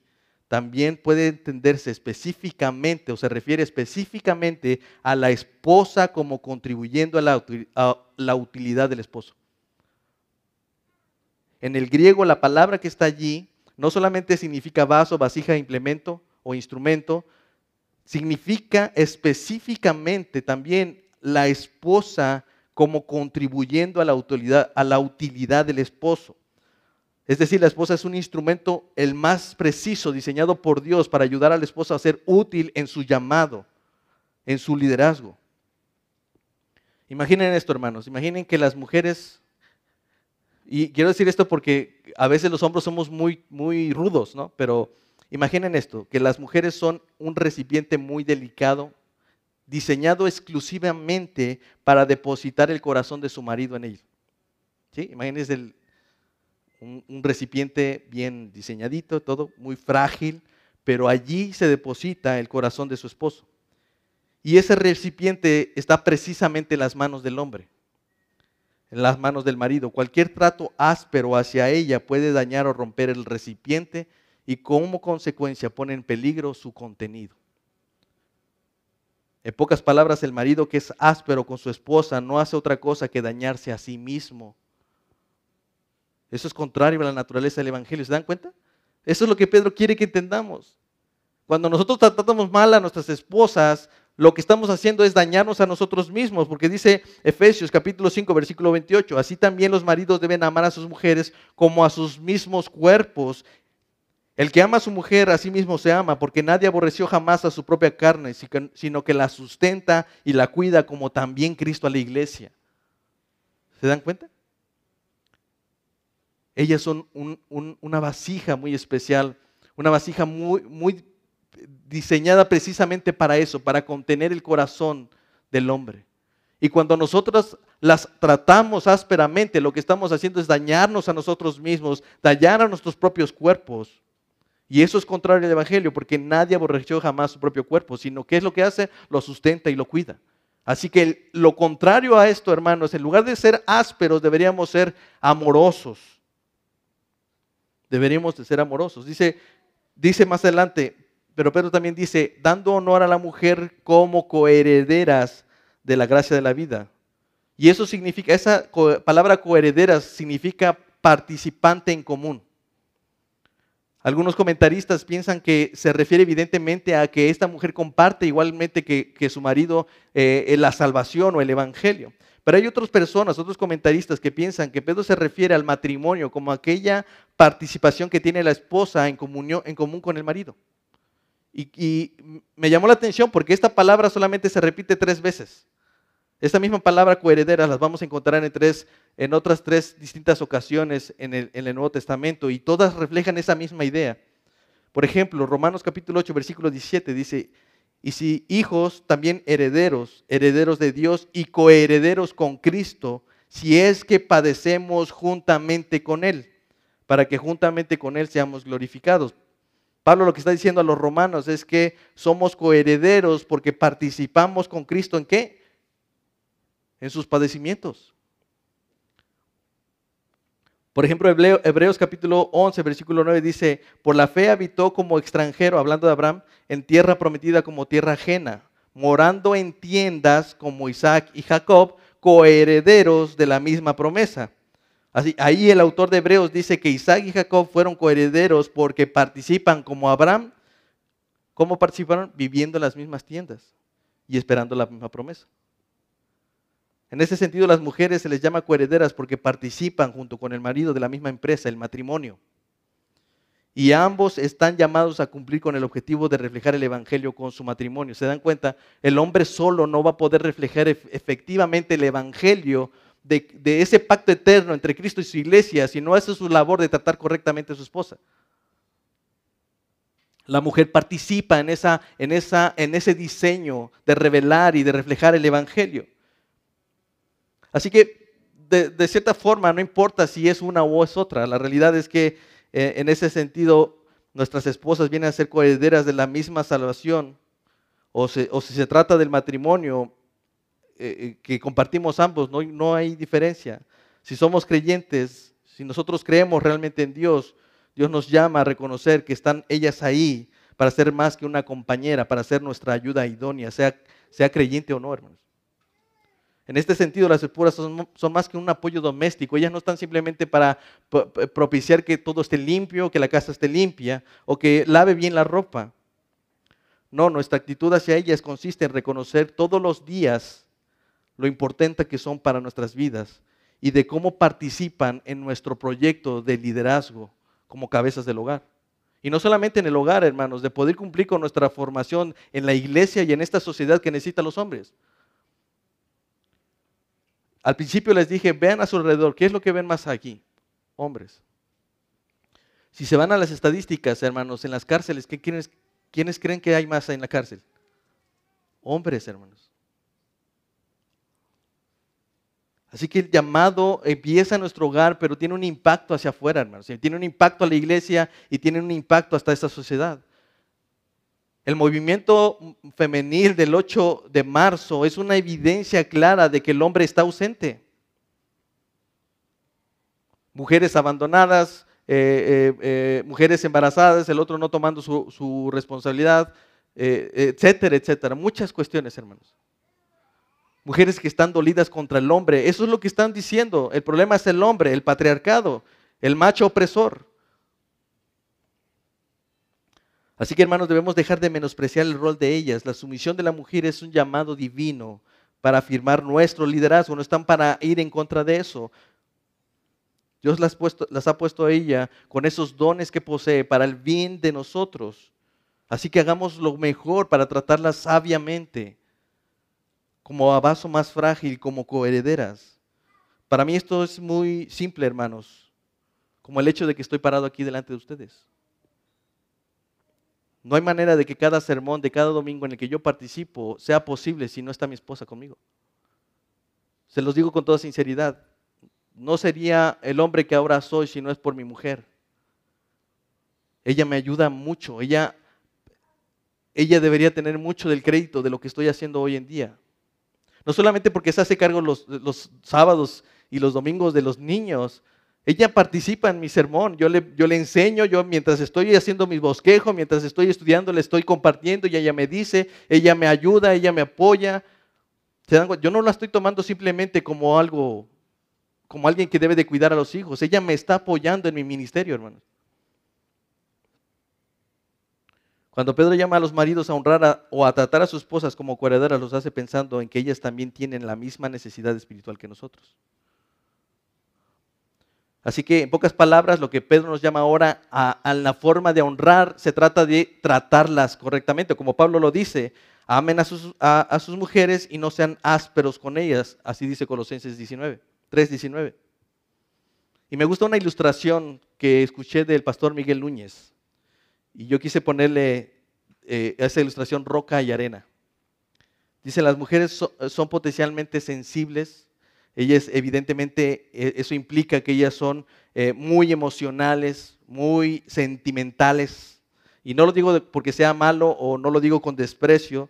también puede entenderse específicamente o se refiere específicamente a la esposa como contribuyendo a la, utilidad del esposo. en el griego la palabra que está allí no solamente significa vaso, vasija, implemento o instrumento, significa específicamente también la esposa como contribuyendo a la utilidad, a la utilidad del esposo. Es decir, la esposa es un instrumento el más preciso diseñado por Dios para ayudar al esposo a ser útil en su llamado, en su liderazgo. Imaginen esto, hermanos. Imaginen que las mujeres, y quiero decir esto porque a veces los hombres somos muy, muy rudos, ¿no? Pero imaginen esto, que las mujeres son un recipiente muy delicado, diseñado exclusivamente para depositar el corazón de su marido en él. ¿Sí? Imagínense un, un recipiente bien diseñadito, todo muy frágil, pero allí se deposita el corazón de su esposo. Y ese recipiente está precisamente en las manos del hombre, en las manos del marido. Cualquier trato áspero hacia ella puede dañar o romper el recipiente y como consecuencia pone en peligro su contenido. En pocas palabras, el marido que es áspero con su esposa no hace otra cosa que dañarse a sí mismo. Eso es contrario a la naturaleza del Evangelio. ¿Se dan cuenta? Eso es lo que Pedro quiere que entendamos. Cuando nosotros tratamos mal a nuestras esposas, lo que estamos haciendo es dañarnos a nosotros mismos, porque dice Efesios capítulo 5, versículo 28, así también los maridos deben amar a sus mujeres como a sus mismos cuerpos. El que ama a su mujer a sí mismo se ama, porque nadie aborreció jamás a su propia carne, sino que la sustenta y la cuida como también Cristo a la iglesia. ¿Se dan cuenta? Ellas son una vasija muy especial, una vasija muy, muy diseñada precisamente para eso, para contener el corazón del hombre. Y cuando nosotros las tratamos ásperamente, lo que estamos haciendo es dañarnos a nosotros mismos, dañar a nuestros propios cuerpos. Y eso es contrario al Evangelio, porque nadie aborreció jamás su propio cuerpo, sino que es lo que hace, lo sustenta y lo cuida. Así que lo contrario a esto, hermanos, en lugar de ser ásperos, deberíamos ser amorosos. Deberíamos de ser amorosos. Dice, dice más adelante, pero Pedro también dice, dando honor a la mujer como coherederas de la gracia de la vida. Y eso significa, esa palabra coherederas significa participante en común. Algunos comentaristas piensan que se refiere evidentemente a que esta mujer comparte igualmente que, su marido eh, la salvación o el evangelio. Pero hay otras personas, otros comentaristas que piensan que Pedro se refiere al matrimonio como aquella participación que tiene la esposa en, comunión, en común con el marido. Y, me llamó la atención porque esta palabra solamente se repite tres veces. Esta misma palabra coheredera las vamos a encontrar en, tres, en otras tres distintas ocasiones en el, Nuevo Testamento y todas reflejan esa misma idea. Por ejemplo, Romanos capítulo 8, versículo 17 dice, y si hijos, también herederos, herederos de Dios y coherederos con Cristo, si es que padecemos juntamente con Él, para que juntamente con Él seamos glorificados. Pablo lo que está diciendo a los romanos es que somos coherederos porque participamos con Cristo en qué? En sus padecimientos. Por ejemplo, Hebreos capítulo 11, versículo 9 dice, por la fe habitó como extranjero, hablando de Abraham, en tierra prometida como tierra ajena, morando en tiendas como Isaac y Jacob, coherederos de la misma promesa ahí el autor de Hebreos dice que Isaac y Jacob fueron coherederos porque participan como Abraham. ¿Cómo participaron? Viviendo en las mismas tiendas y esperando la misma promesa. En ese sentido, las mujeres se les llama coherederas porque participan junto con el marido de la misma empresa, el matrimonio. Y ambos están llamados a cumplir con el objetivo de reflejar el Evangelio con su matrimonio. ¿Se dan cuenta? El hombre solo no va a poder reflejar efectivamente el Evangelio de, ese pacto eterno entre Cristo y su iglesia, si no hace su labor de tratar correctamente a su esposa. La mujer participa en, esa, en, esa, en ese diseño de revelar y de reflejar el Evangelio. Así que, de, cierta forma, no importa si es una o es otra. La realidad es que, eh, en ese sentido, nuestras esposas vienen a ser coherederas de la misma salvación. O, o si se trata del matrimonio, eh, eh, que compartimos ambos, no, no hay diferencia. Si somos creyentes, si nosotros creemos realmente en Dios, Dios nos llama a reconocer que están ellas ahí para ser más que una compañera, para ser nuestra ayuda idónea, sea, sea creyente o no, hermanos. En este sentido, las esposas son, son, más que un apoyo doméstico. Ellas no están simplemente para propiciar que todo esté limpio, que la casa esté limpia o que lave bien la ropa. No, nuestra actitud hacia ellas consiste en reconocer todos los días lo importante que son para nuestras vidas y de cómo participan en nuestro proyecto de liderazgo como cabezas del hogar. Y no solamente en el hogar, hermanos, de poder cumplir con nuestra formación en la iglesia y en esta sociedad que necesita los hombres. Al principio les dije, vean a su alrededor, ¿qué es lo que ven más aquí? Hombres. Si se van a las estadísticas, hermanos, en las cárceles, quiénes, ¿quiénes creen que hay más en la cárcel? Hombres, hermanos. Así que el llamado empieza en nuestro hogar, pero tiene un impacto hacia afuera, hermanos. Tiene un impacto a la iglesia y tiene un impacto hasta esta sociedad. El movimiento femenil del 8 de marzo es una evidencia clara de que el hombre está ausente. Mujeres abandonadas, eh, eh, eh, mujeres embarazadas, el otro no tomando su, responsabilidad, etcétera, etcétera. Muchas cuestiones, hermanos. Mujeres que están dolidas contra el hombre. Eso es lo que están diciendo. El problema es el hombre, el patriarcado, el macho opresor. Así que hermanos, debemos dejar de menospreciar el rol de ellas. La sumisión de la mujer es un llamado divino para afirmar nuestro liderazgo, no están para ir en contra de eso. Dios las, las, ha puesto a ella con esos dones que posee para el bien de nosotros. Así que hagamos lo mejor para tratarlas sabiamente, como a vaso más frágil, como coherederas. Para mí esto es muy simple, hermanos, como el hecho de que estoy parado aquí delante de ustedes. No hay manera de que cada sermón de cada domingo en el que yo participo sea posible si no está mi esposa conmigo. Se los digo con toda sinceridad. No sería el hombre que ahora soy si no es por mi mujer. Ella me ayuda mucho. Ella, ella debería tener mucho del crédito de lo que estoy haciendo hoy en día. No solamente porque se hace cargo los, los sábados y los domingos de los niños, ella participa en mi sermón, yo le, yo le enseño, yo mientras estoy haciendo mi bosquejo, mientras estoy estudiando, le estoy compartiendo y ella me dice, ella me ayuda, ella me apoya. Yo no la estoy tomando simplemente como algo, como alguien que debe de cuidar a los hijos. Ella me está apoyando en mi ministerio, hermanos. Cuando Pedro llama a los maridos a honrar o a tratar a sus esposas como coherederas, los hace pensando en que ellas también tienen la misma necesidad espiritual que nosotros. Así que, en pocas palabras, lo que Pedro nos llama ahora a, la forma de honrar se trata de tratarlas correctamente. Como Pablo lo dice, amen a sus, mujeres y no sean ásperos con ellas. Así dice Colosenses 19, 3.19. Y me gusta una ilustración que escuché del pastor Miguel Núñez. Y yo quise ponerle eh, esa ilustración roca y arena. Dice, las mujeres son potencialmente sensibles ellas evidentemente, e, eso implica que ellas son eh, muy emocionales, muy sentimentales. Y no lo digo porque sea malo o no lo digo con desprecio,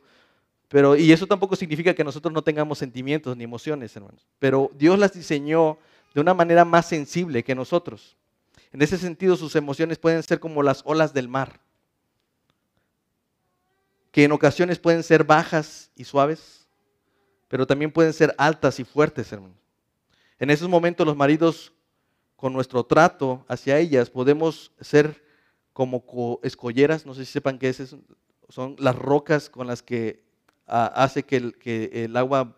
pero, y eso tampoco significa que nosotros no tengamos sentimientos ni emociones, hermanos. Pero Dios las diseñó de una manera más sensible que nosotros. En ese sentido, sus emociones pueden ser como las olas del mar, que en ocasiones pueden ser bajas y suaves, pero también pueden ser altas y fuertes, hermanos. En esos momentos los maridos, con nuestro trato hacia ellas, podemos ser como escolleras, no sé si sepan qué es eso, son las rocas con las que ah, hace que el, que el agua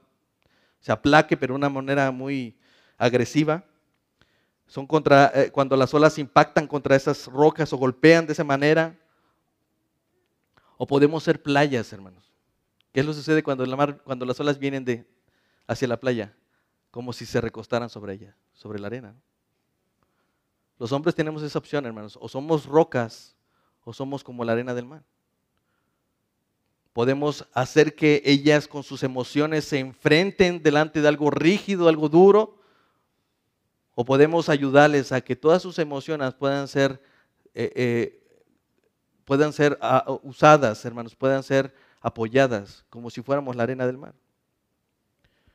se aplaque, pero de una manera muy agresiva. Son contra, eh, cuando las olas impactan contra esas rocas o golpean de esa manera. O podemos ser playas, hermanos. ¿Qué es lo que sucede cuando, la mar, cuando las olas vienen de, hacia la playa? Como si se recostaran sobre ella, sobre la arena. Los hombres tenemos esa opción, hermanos. O somos rocas o somos como la arena del mar. Podemos hacer que ellas con sus emociones se enfrenten delante de algo rígido, algo duro. O podemos ayudarles a que todas sus emociones puedan ser, eh, eh, puedan ser ah, usadas, hermanos, puedan ser apoyadas, como si fuéramos la arena del mar.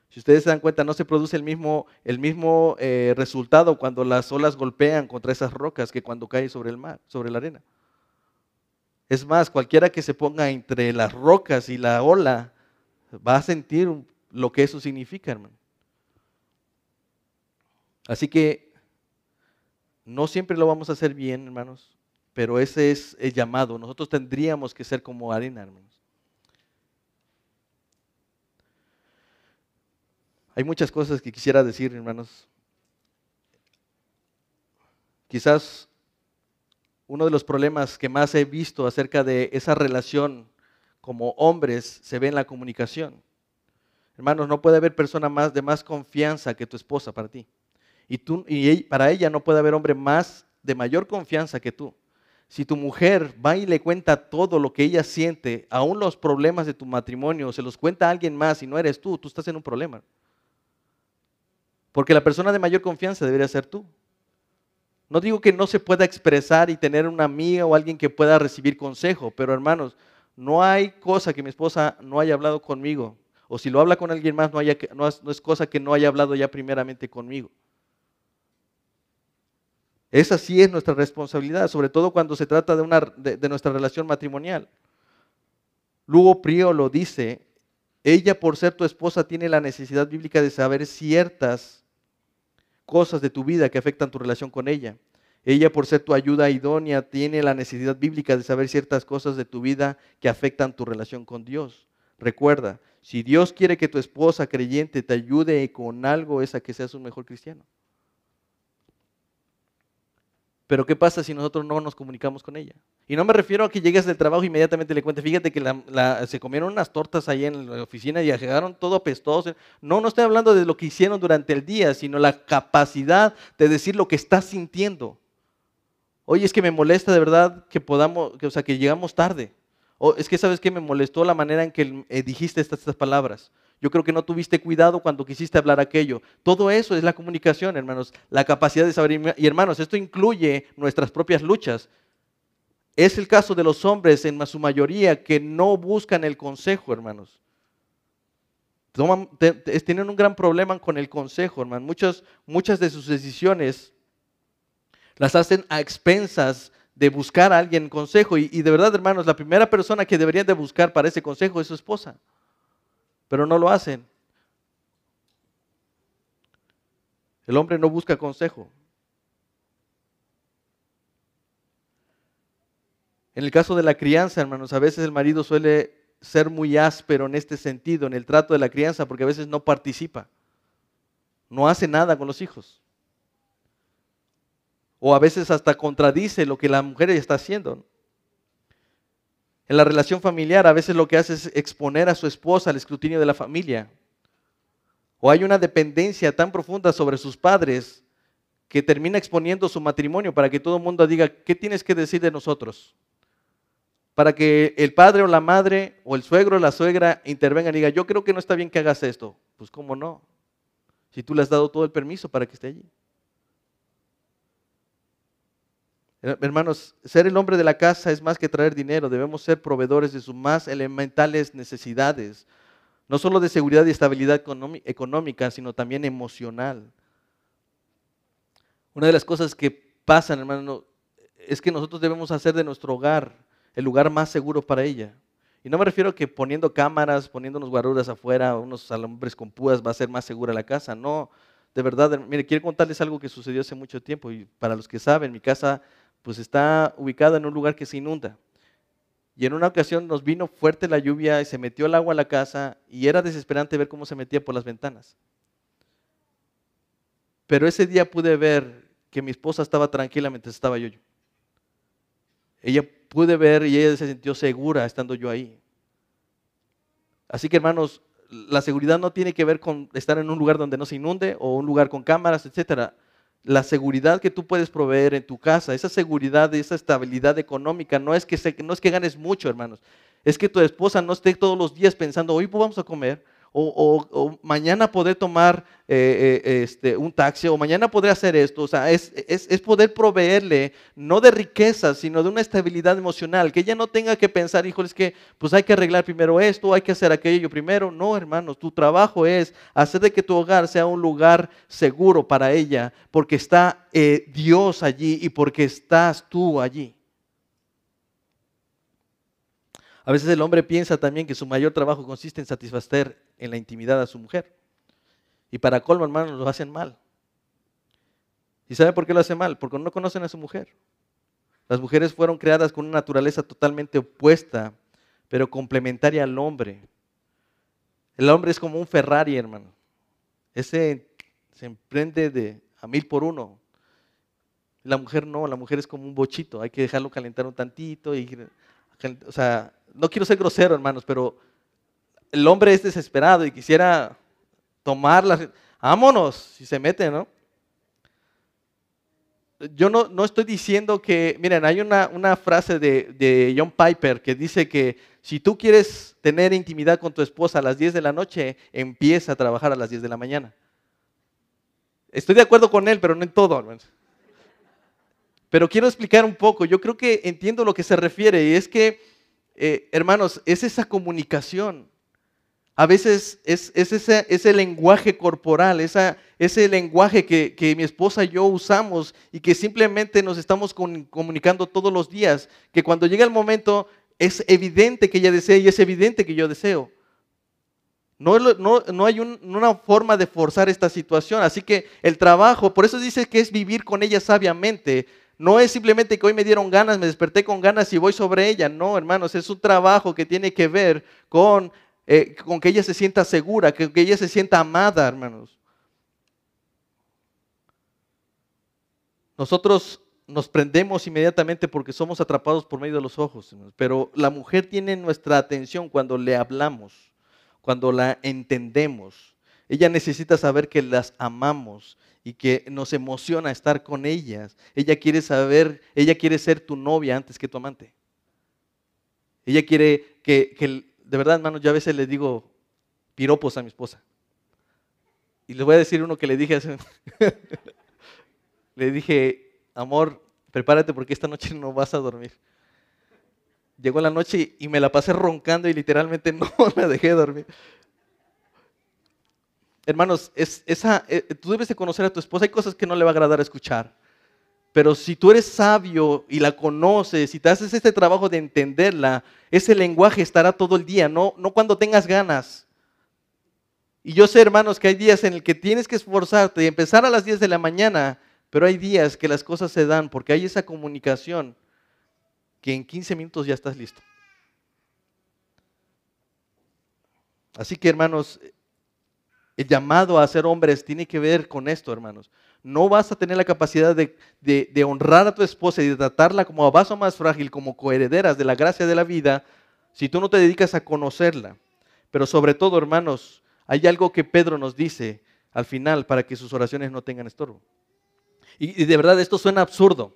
Si ustedes se dan cuenta, no se produce el mismo, el mismo eh, resultado cuando las olas golpean contra esas rocas que cuando cae sobre el mar, sobre la arena. Es más, cualquiera que se ponga entre las rocas y la ola va a sentir lo que eso significa, hermano. Así que no siempre lo vamos a hacer bien, hermanos, pero ese es el llamado. Nosotros tendríamos que ser como arena, hermanos. Hay muchas cosas que quisiera decir, hermanos. Quizás uno de los problemas que más he visto acerca de esa relación como hombres se ve en la comunicación. Hermanos, no puede haber persona más de más confianza que tu esposa para ti. Y, para ella no puede haber hombre más de mayor confianza que tú. Si tu mujer va y le cuenta todo lo que ella siente, aún los problemas de tu matrimonio, se los cuenta a alguien más y no eres tú, tú estás en un problema. Porque la persona de mayor confianza debería ser tú. No digo que no se pueda expresar y tener una amiga o alguien que pueda recibir consejo, pero hermanos, no hay cosa que mi esposa no haya hablado conmigo. O si lo habla con alguien más, no, haya, no es cosa que no haya hablado ya primeramente conmigo. Esa sí es nuestra responsabilidad, sobre todo cuando se trata de, una, de, nuestra relación matrimonial. Luego Prio lo dice, ella por ser tu esposa tiene la necesidad bíblica de saber ciertas cosas de tu vida que afectan tu relación con ella. Ella, por ser tu ayuda idónea, tiene la necesidad bíblica de saber ciertas cosas de tu vida que afectan tu relación con Dios. Recuerda, si Dios quiere que tu esposa creyente te ayude con algo, es a que seas un mejor cristiano. Pero ¿qué pasa si nosotros no nos comunicamos con ella? Y no me refiero a que llegues del trabajo y inmediatamente le cuentes, fíjate que se comieron unas tortas ahí en la oficina y llegaron todo apestoso. No, no estoy hablando de lo que hicieron durante el día, sino la capacidad de decir lo que estás sintiendo. Oye, es que me molesta de verdad que podamos, o sea, que llegamos tarde. O es que sabes que me molestó la manera en que eh, dijiste estas palabras. Yo creo que no tuviste cuidado cuando quisiste hablar aquello. Todo eso es la comunicación, hermanos. La capacidad de saber. Y hermanos, esto incluye nuestras propias luchas. Es el caso de los hombres en su mayoría que no buscan el consejo, hermanos. tienen un gran problema con el consejo, hermanos. Muchas, muchas de sus decisiones las hacen a expensas de buscar a alguien consejo. Y, y de verdad, hermanos, la primera persona que deberían de buscar para ese consejo es su esposa pero no lo hacen. El hombre no busca consejo. En el caso de la crianza, hermanos, a veces el marido suele ser muy áspero en este sentido, en el trato de la crianza, porque a veces no participa, no hace nada con los hijos. O a veces hasta contradice lo que la mujer está haciendo. En la relación familiar a veces lo que hace es exponer a su esposa al escrutinio de la familia. O hay una dependencia tan profunda sobre sus padres que termina exponiendo su matrimonio para que todo el mundo diga, ¿qué tienes que decir de nosotros? Para que el padre o la madre o el suegro o la suegra intervengan y diga, yo creo que no está bien que hagas esto. Pues cómo no, si tú le has dado todo el permiso para que esté allí. Hermanos, ser el hombre de la casa es más que traer dinero, debemos ser proveedores de sus más elementales necesidades, no solo de seguridad y estabilidad económica, sino también emocional. Una de las cosas que pasan, hermano, es que nosotros debemos hacer de nuestro hogar el lugar más seguro para ella. Y no me refiero a que poniendo cámaras, poniéndonos guaruras afuera, unos alambres con púas va a ser más segura la casa. No, de verdad, mire, quiero contarles algo que sucedió hace mucho tiempo y para los que saben, mi casa pues está ubicada en un lugar que se inunda. Y en una ocasión nos vino fuerte la lluvia y se metió el agua a la casa y era desesperante ver cómo se metía por las ventanas. Pero ese día pude ver que mi esposa estaba tranquila mientras estaba yo. Ella pude ver y ella se sintió segura estando yo ahí. Así que hermanos, la seguridad no tiene que ver con estar en un lugar donde no se inunde o un lugar con cámaras, etcétera la seguridad que tú puedes proveer en tu casa, esa seguridad, esa estabilidad económica, no es que, no es que ganes mucho, hermanos, es que tu esposa no esté todos los días pensando, hoy vamos a comer, o, mañana poder tomar eh, eh, este, un taxi, o mañana poder hacer esto. O sea, es, poder proveerle, no de riqueza, sino de una estabilidad emocional, que ella no tenga que pensar, híjole, es que pues hay que arreglar primero esto, hay que hacer aquello primero. No, hermanos, tu trabajo es hacer de que tu hogar sea un lugar seguro para ella, porque está eh, Dios allí y porque estás tú allí. A veces el hombre piensa también que su mayor trabajo consiste en satisfacer en la intimidad a su mujer. Y para colmo, hermanos, lo hacen mal. ¿Y sabe por qué lo hacen mal? Porque no conocen a su mujer. Las mujeres fueron creadas con una naturaleza totalmente opuesta, pero complementaria al hombre. El hombre es como un Ferrari, hermano. Ese se emprende de a mil por uno. La mujer no, la mujer es como un bochito, hay que dejarlo calentar un tantito. Y, o sea, no quiero ser grosero, hermanos, pero el hombre es desesperado y quisiera tomarla. Vámonos, si se mete, ¿no? Yo no, no estoy diciendo que, miren, hay una, una frase de, de, John Piper que dice que si tú quieres tener intimidad con tu esposa a las 10 de la noche, empieza a trabajar a las 10 de la mañana. Estoy de acuerdo con él, pero no en todo, hermanos. Pero quiero explicar un poco. Yo creo que entiendo lo que se refiere y es que, eh, hermanos, es esa comunicación. A veces es, ese, lenguaje corporal, esa, ese lenguaje que, mi esposa y yo usamos y que simplemente nos estamos comunicando todos los días, que cuando llega el momento es evidente que ella desea y es evidente que yo deseo. No, hay una forma de forzar esta situación. Así que el trabajo, por eso dice que es vivir con ella sabiamente. No es simplemente que hoy me dieron ganas, me desperté con ganas y voy sobre ella. No, hermanos, es un trabajo que tiene que ver con, eh, con que ella se sienta segura, que, que ella se sienta amada, hermanos. Nosotros nos prendemos inmediatamente porque somos atrapados por medio de los ojos, pero la mujer tiene nuestra atención cuando le hablamos cuando la entendemos. Ella necesita saber que las amamos y que nos emociona estar con ellas. Ella quiere saber, ella quiere ser tu novia antes que tu amante. Ella quiere que, de verdad, hermanos, yo a veces le digo piropos a mi esposa. Y le voy a decir uno que le dije hace... le dije, amor, prepárate porque esta noche no vas a dormir. Llegó la noche y me la pasé roncando y literalmente no me dejé dormir. Hermanos, es, esa, eh, tú debes de conocer a tu esposa. Hay cosas que no le va a agradar escuchar. Pero si tú eres sabio y la conoces y te haces este trabajo de entenderla, ese lenguaje estará todo el día, no, no cuando tengas ganas. Y yo sé, hermanos, que hay días en el que tienes que esforzarte y empezar a las 10 de la mañana, pero hay días que las cosas se dan porque hay esa comunicación que en 15 minutos ya estás listo. Así que hermanos, el llamado a ser hombres tiene que ver con esto, hermanos. No vas a tener la capacidad de, honrar a tu esposa y de tratarla como a vaso más frágil, como coherederas de la gracia de la vida, si tú no te dedicas a conocerla. Pero sobre todo, hermanos, hay algo que Pedro nos dice al final para que sus oraciones no tengan estorbo. y de verdad esto suena absurdo,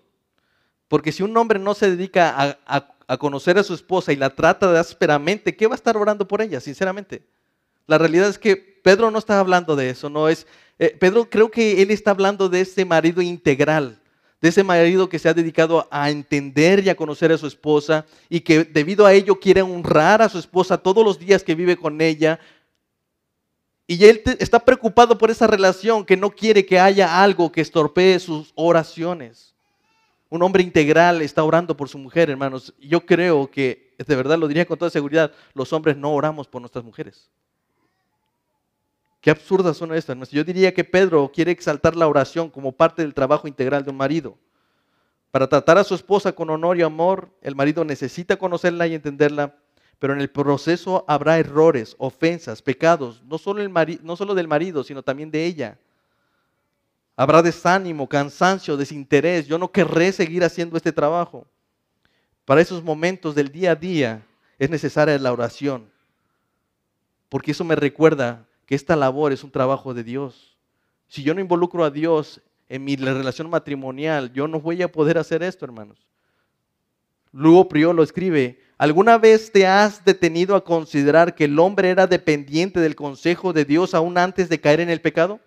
porque si un hombre no se dedica a, conocer a su esposa y la trata de ásperamente, ¿qué va a estar orando por ella, sinceramente? La realidad es que Pedro no está hablando de eso, no es... Eh, Pedro creo que él está hablando de ese marido integral, de ese marido que se ha dedicado a entender y a conocer a su esposa y que debido a ello quiere honrar a su esposa todos los días que vive con ella. Y él está preocupado por esa relación, que no quiere que haya algo que estorpee sus oraciones. Un hombre integral está orando por su mujer, hermanos. Yo creo que, de verdad lo diría con toda seguridad, los hombres no oramos por nuestras mujeres. Qué absurdas son estas. Yo diría que Pedro quiere exaltar la oración como parte del trabajo integral de un marido. Para tratar a su esposa con honor y amor, el marido necesita conocerla y entenderla, pero en el proceso habrá errores, ofensas, pecados, no solo, no solo del marido, sino también de ella. Habrá desánimo, cansancio, desinterés. Yo no querré seguir haciendo este trabajo. Para esos momentos del día a día es necesaria la oración. Porque eso me recuerda que esta labor es un trabajo de Dios. Si yo no involucro a Dios en mi relación matrimonial, yo no voy a poder hacer esto, hermanos. Luego Priolo escribe, ¿alguna vez te has detenido a considerar que el hombre era dependiente del consejo de Dios aún antes de caer en el pecado?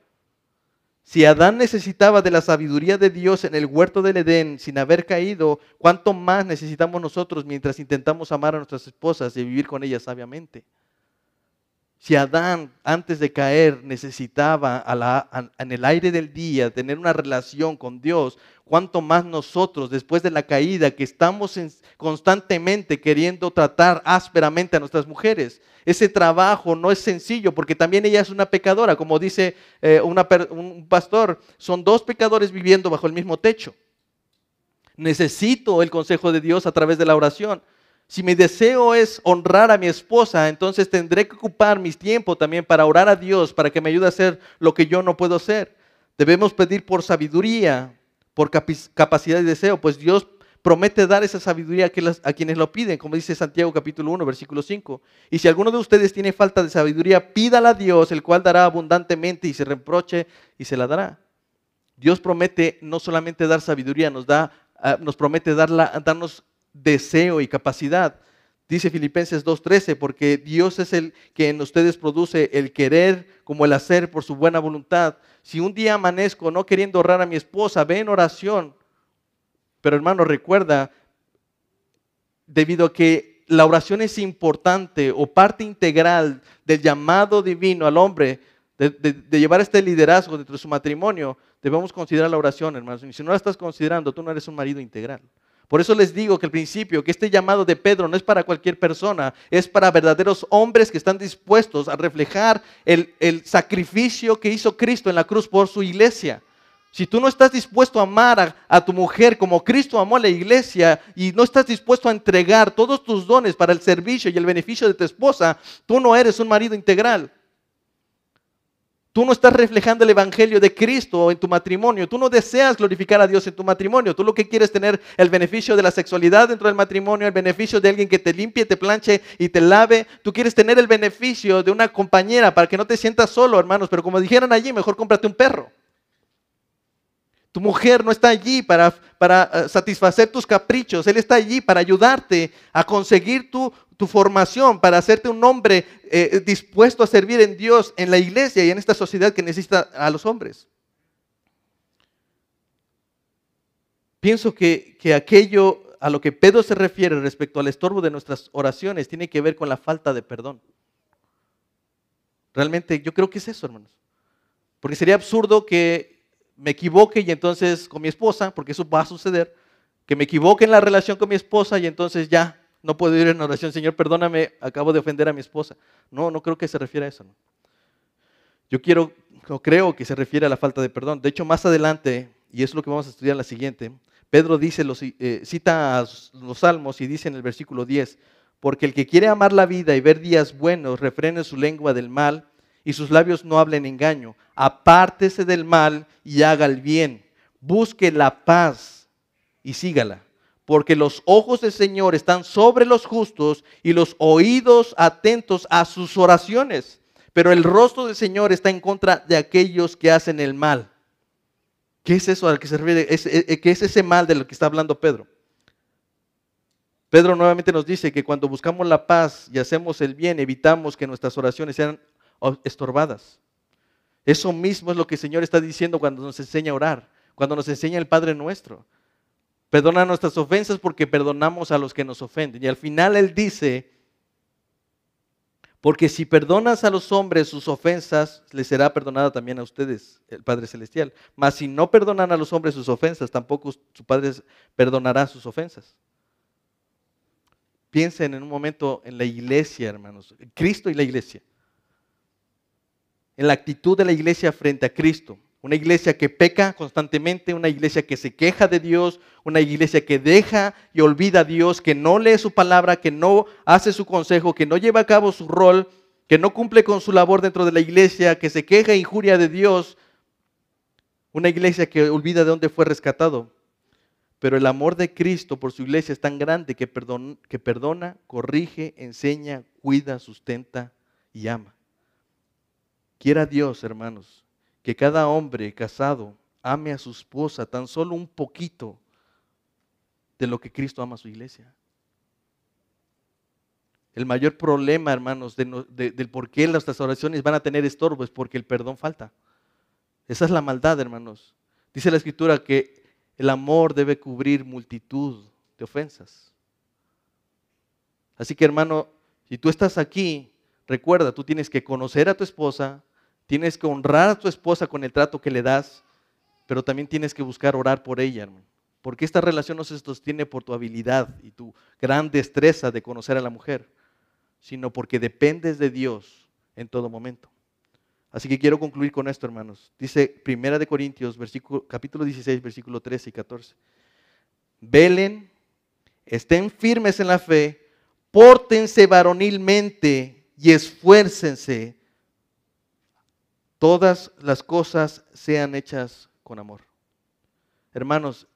Si Adán necesitaba de la sabiduría de Dios en el huerto del Edén sin haber caído, ¿cuánto más necesitamos nosotros mientras intentamos amar a nuestras esposas y vivir con ellas sabiamente? Si Adán antes de caer necesitaba en el aire del día tener una relación con Dios, cuánto más nosotros después de la caída que estamos constantemente queriendo tratar ásperamente a nuestras mujeres. Ese trabajo no es sencillo porque también ella es una pecadora, como dice eh, un pastor, son dos pecadores viviendo bajo el mismo techo. Necesito el consejo de Dios a través de la oración. Si mi deseo es honrar a mi esposa, entonces tendré que ocupar mi tiempo también para orar a Dios, para que me ayude a hacer lo que yo no puedo hacer. Debemos pedir por sabiduría, por capacidad y deseo, pues Dios promete dar esa sabiduría a quienes lo piden, como dice Santiago capítulo 1, versículo 5. Y si alguno de ustedes tiene falta de sabiduría, pídala a Dios, el cual dará abundantemente y se reproche y se la dará. Dios promete no solamente dar sabiduría, nos, da, ah, nos promete darla, darnos deseo y capacidad. Dice Filipenses 2.13, porque Dios es el que en ustedes produce el querer como el hacer por su buena voluntad. Si un día amanezco no queriendo honrar a mi esposa, ve en oración. Pero hermano, recuerda, debido a que la oración es importante o parte integral del llamado divino al hombre de, llevar este liderazgo dentro de su matrimonio, debemos considerar la oración, hermanos. Y si no la estás considerando, tú no eres un marido integral. Por eso les digo que al principio, que este llamado de Pedro no es para cualquier persona, es para verdaderos hombres que están dispuestos a reflejar el, sacrificio que hizo Cristo en la cruz por su iglesia. Si tú no estás dispuesto a amar a, a, tu mujer como Cristo amó a la iglesia y no estás dispuesto a entregar todos tus dones para el servicio y el beneficio de tu esposa, tú no eres un marido integral. Tú no estás reflejando el Evangelio de Cristo en tu matrimonio. Tú no deseas glorificar a Dios en tu matrimonio. Tú lo que quieres es tener el beneficio de la sexualidad dentro del matrimonio, el beneficio de alguien que te limpie, te planche y te lave. Tú quieres tener el beneficio de una compañera para que no te sientas solo, hermanos. Pero como dijeron allí, mejor cómprate un perro. Tu mujer no está allí para, para eh, satisfacer tus caprichos. Él está allí para ayudarte a conseguir tu, tu formación, para hacerte un hombre eh, dispuesto a servir en Dios, en la iglesia y en esta sociedad que necesita a los hombres. Pienso que, que aquello a lo que Pedro se refiere respecto al estorbo de nuestras oraciones tiene que ver con la falta de perdón. Realmente yo creo que es eso, hermanos. Porque sería absurdo que me equivoque y entonces con mi esposa, porque eso va a suceder, que me equivoque en la relación con mi esposa y entonces ya no puedo ir en oración, Señor, perdóname, acabo de ofender a mi esposa. No, no creo que se refiera a eso. Yo quiero, no creo que se refiere a la falta de perdón. De hecho, más adelante, y es lo que vamos a estudiar en la siguiente, Pedro dice, los, eh, cita los salmos y dice en el versículo 10, porque el que quiere amar la vida y ver días buenos, refrene su lengua del mal y sus labios no hablen engaño. Apártese del mal y haga el bien. Busque la paz y sígala. Porque los ojos del Señor están sobre los justos y los oídos atentos a sus oraciones. Pero el rostro del Señor está en contra de aquellos que hacen el mal. ¿Qué es eso al que se refiere? Eh, eh, ¿Qué es ese mal de lo que está hablando Pedro? Pedro nuevamente nos dice que cuando buscamos la paz y hacemos el bien, evitamos que nuestras oraciones sean estorbadas. Eso mismo es lo que el Señor está diciendo cuando nos enseña a orar, cuando nos enseña el Padre nuestro. Perdona nuestras ofensas porque perdonamos a los que nos ofenden. Y al final Él dice, porque si perdonas a los hombres sus ofensas, les será perdonada también a ustedes, el Padre Celestial. Mas si no perdonan a los hombres sus ofensas, tampoco su Padre perdonará sus ofensas. Piensen en un momento en la iglesia, hermanos, Cristo y la iglesia en la actitud de la iglesia frente a Cristo. Una iglesia que peca constantemente, una iglesia que se queja de Dios, una iglesia que deja y olvida a Dios, que no lee su palabra, que no hace su consejo, que no lleva a cabo su rol, que no cumple con su labor dentro de la iglesia, que se queja e injuria de Dios. Una iglesia que olvida de dónde fue rescatado. Pero el amor de Cristo por su iglesia es tan grande que perdona, que perdona corrige, enseña, cuida, sustenta y ama. Quiera Dios, hermanos, que cada hombre casado ame a su esposa tan solo un poquito de lo que Cristo ama a su iglesia. El mayor problema, hermanos, del por qué nuestras oraciones van a tener estorbo es porque el perdón falta. Esa es la maldad, hermanos. Dice la escritura que el amor debe cubrir multitud de ofensas. Así que, hermano, si tú estás aquí recuerda, tú tienes que conocer a tu esposa, tienes que honrar a tu esposa con el trato que le das, pero también tienes que buscar orar por ella, hermano. Porque esta relación no se sostiene por tu habilidad y tu gran destreza de conocer a la mujer, sino porque dependes de Dios en todo momento. Así que quiero concluir con esto, hermanos. Dice Primera de Corintios, versículo, capítulo 16, versículo 13 y 14. Velen, estén firmes en la fe, pórtense varonilmente y esfuércense. Todas las cosas sean hechas con amor. Hermanos,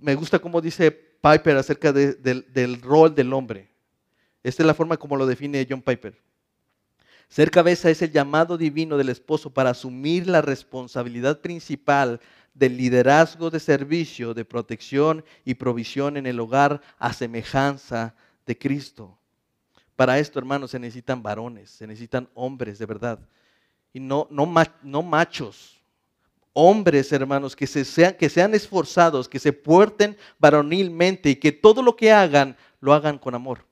me gusta cómo dice Piper acerca del rol del hombre. Esta es la forma como lo define John Piper. Ser cabeza es el llamado divino del esposo para asumir la responsabilidad principal del liderazgo de servicio, de protección y provisión en el hogar a semejanza de Cristo. Para esto, hermanos, se necesitan varones, se necesitan hombres de verdad. Y no, no, no machos, hombres, hermanos, que, se sean, que sean esforzados, que se puerten varonilmente y que todo lo que hagan lo hagan con amor.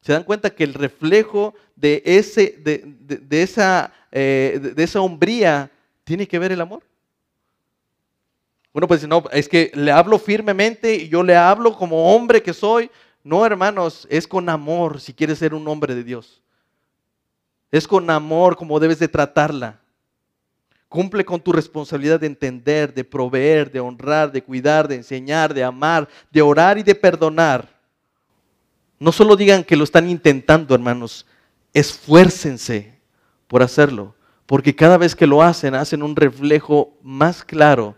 ¿Se dan cuenta que el reflejo de, ese, de, esa, eh, de esa hombría tiene que ver el amor? Puede decir, no, es que le hablo firmemente y yo le hablo como hombre que soy. No, hermanos, es con amor si quieres ser un hombre de Dios. Es con amor como debes de tratarla. Cumple con tu responsabilidad de entender, de proveer, de honrar, de cuidar, de enseñar, de amar, de orar y de perdonar. No solo digan que lo están intentando, hermanos, esfuércense por hacerlo, porque cada vez que lo hacen, hacen un reflejo más claro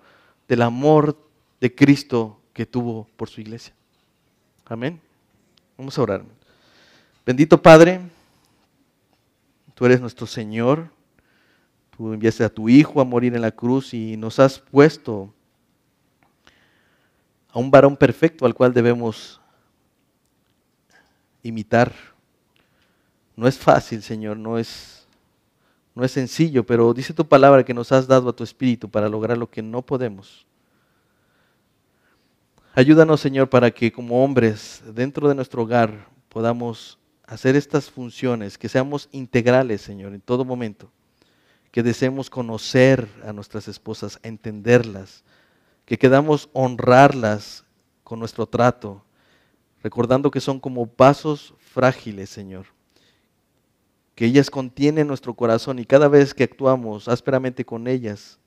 del amor de Cristo que tuvo por su iglesia. Amén. Vamos a orar. Bendito Padre, tú eres nuestro Señor, tú enviaste a tu Hijo a morir en la cruz y nos has puesto a un varón perfecto al cual debemos imitar. No es fácil, Señor, no es, no es sencillo, pero dice tu palabra que nos has dado a tu Espíritu para lograr lo que no podemos. Ayúdanos, Señor, para que como hombres dentro de nuestro hogar podamos hacer estas funciones, que seamos integrales, Señor, en todo momento, que deseemos conocer a nuestras esposas, entenderlas, que quedamos honrarlas con nuestro trato, recordando que son como vasos frágiles, Señor, que ellas contienen nuestro corazón y cada vez que actuamos ásperamente con ellas,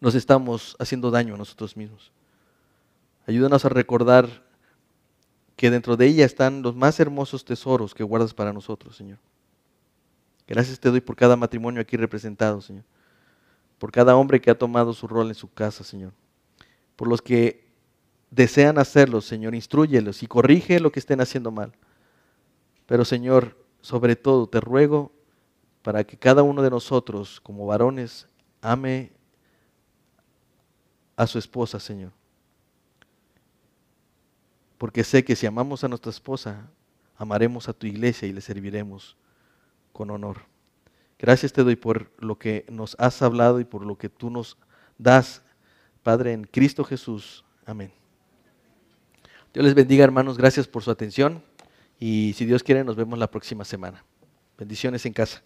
nos estamos haciendo daño a nosotros mismos. Ayúdanos a recordar que dentro de ella están los más hermosos tesoros que guardas para nosotros, Señor. Gracias te doy por cada matrimonio aquí representado, Señor. Por cada hombre que ha tomado su rol en su casa, Señor. Por los que desean hacerlo, Señor, instruyelos y corrige lo que estén haciendo mal. Pero, Señor, sobre todo te ruego para que cada uno de nosotros, como varones, ame a su esposa, Señor. Porque sé que si amamos a nuestra esposa, amaremos a tu iglesia y le serviremos con honor. Gracias te doy por lo que nos has hablado y por lo que tú nos das, Padre, en Cristo Jesús. Amén. Dios les bendiga, hermanos. Gracias por su atención. Y si Dios quiere, nos vemos la próxima semana. Bendiciones en casa.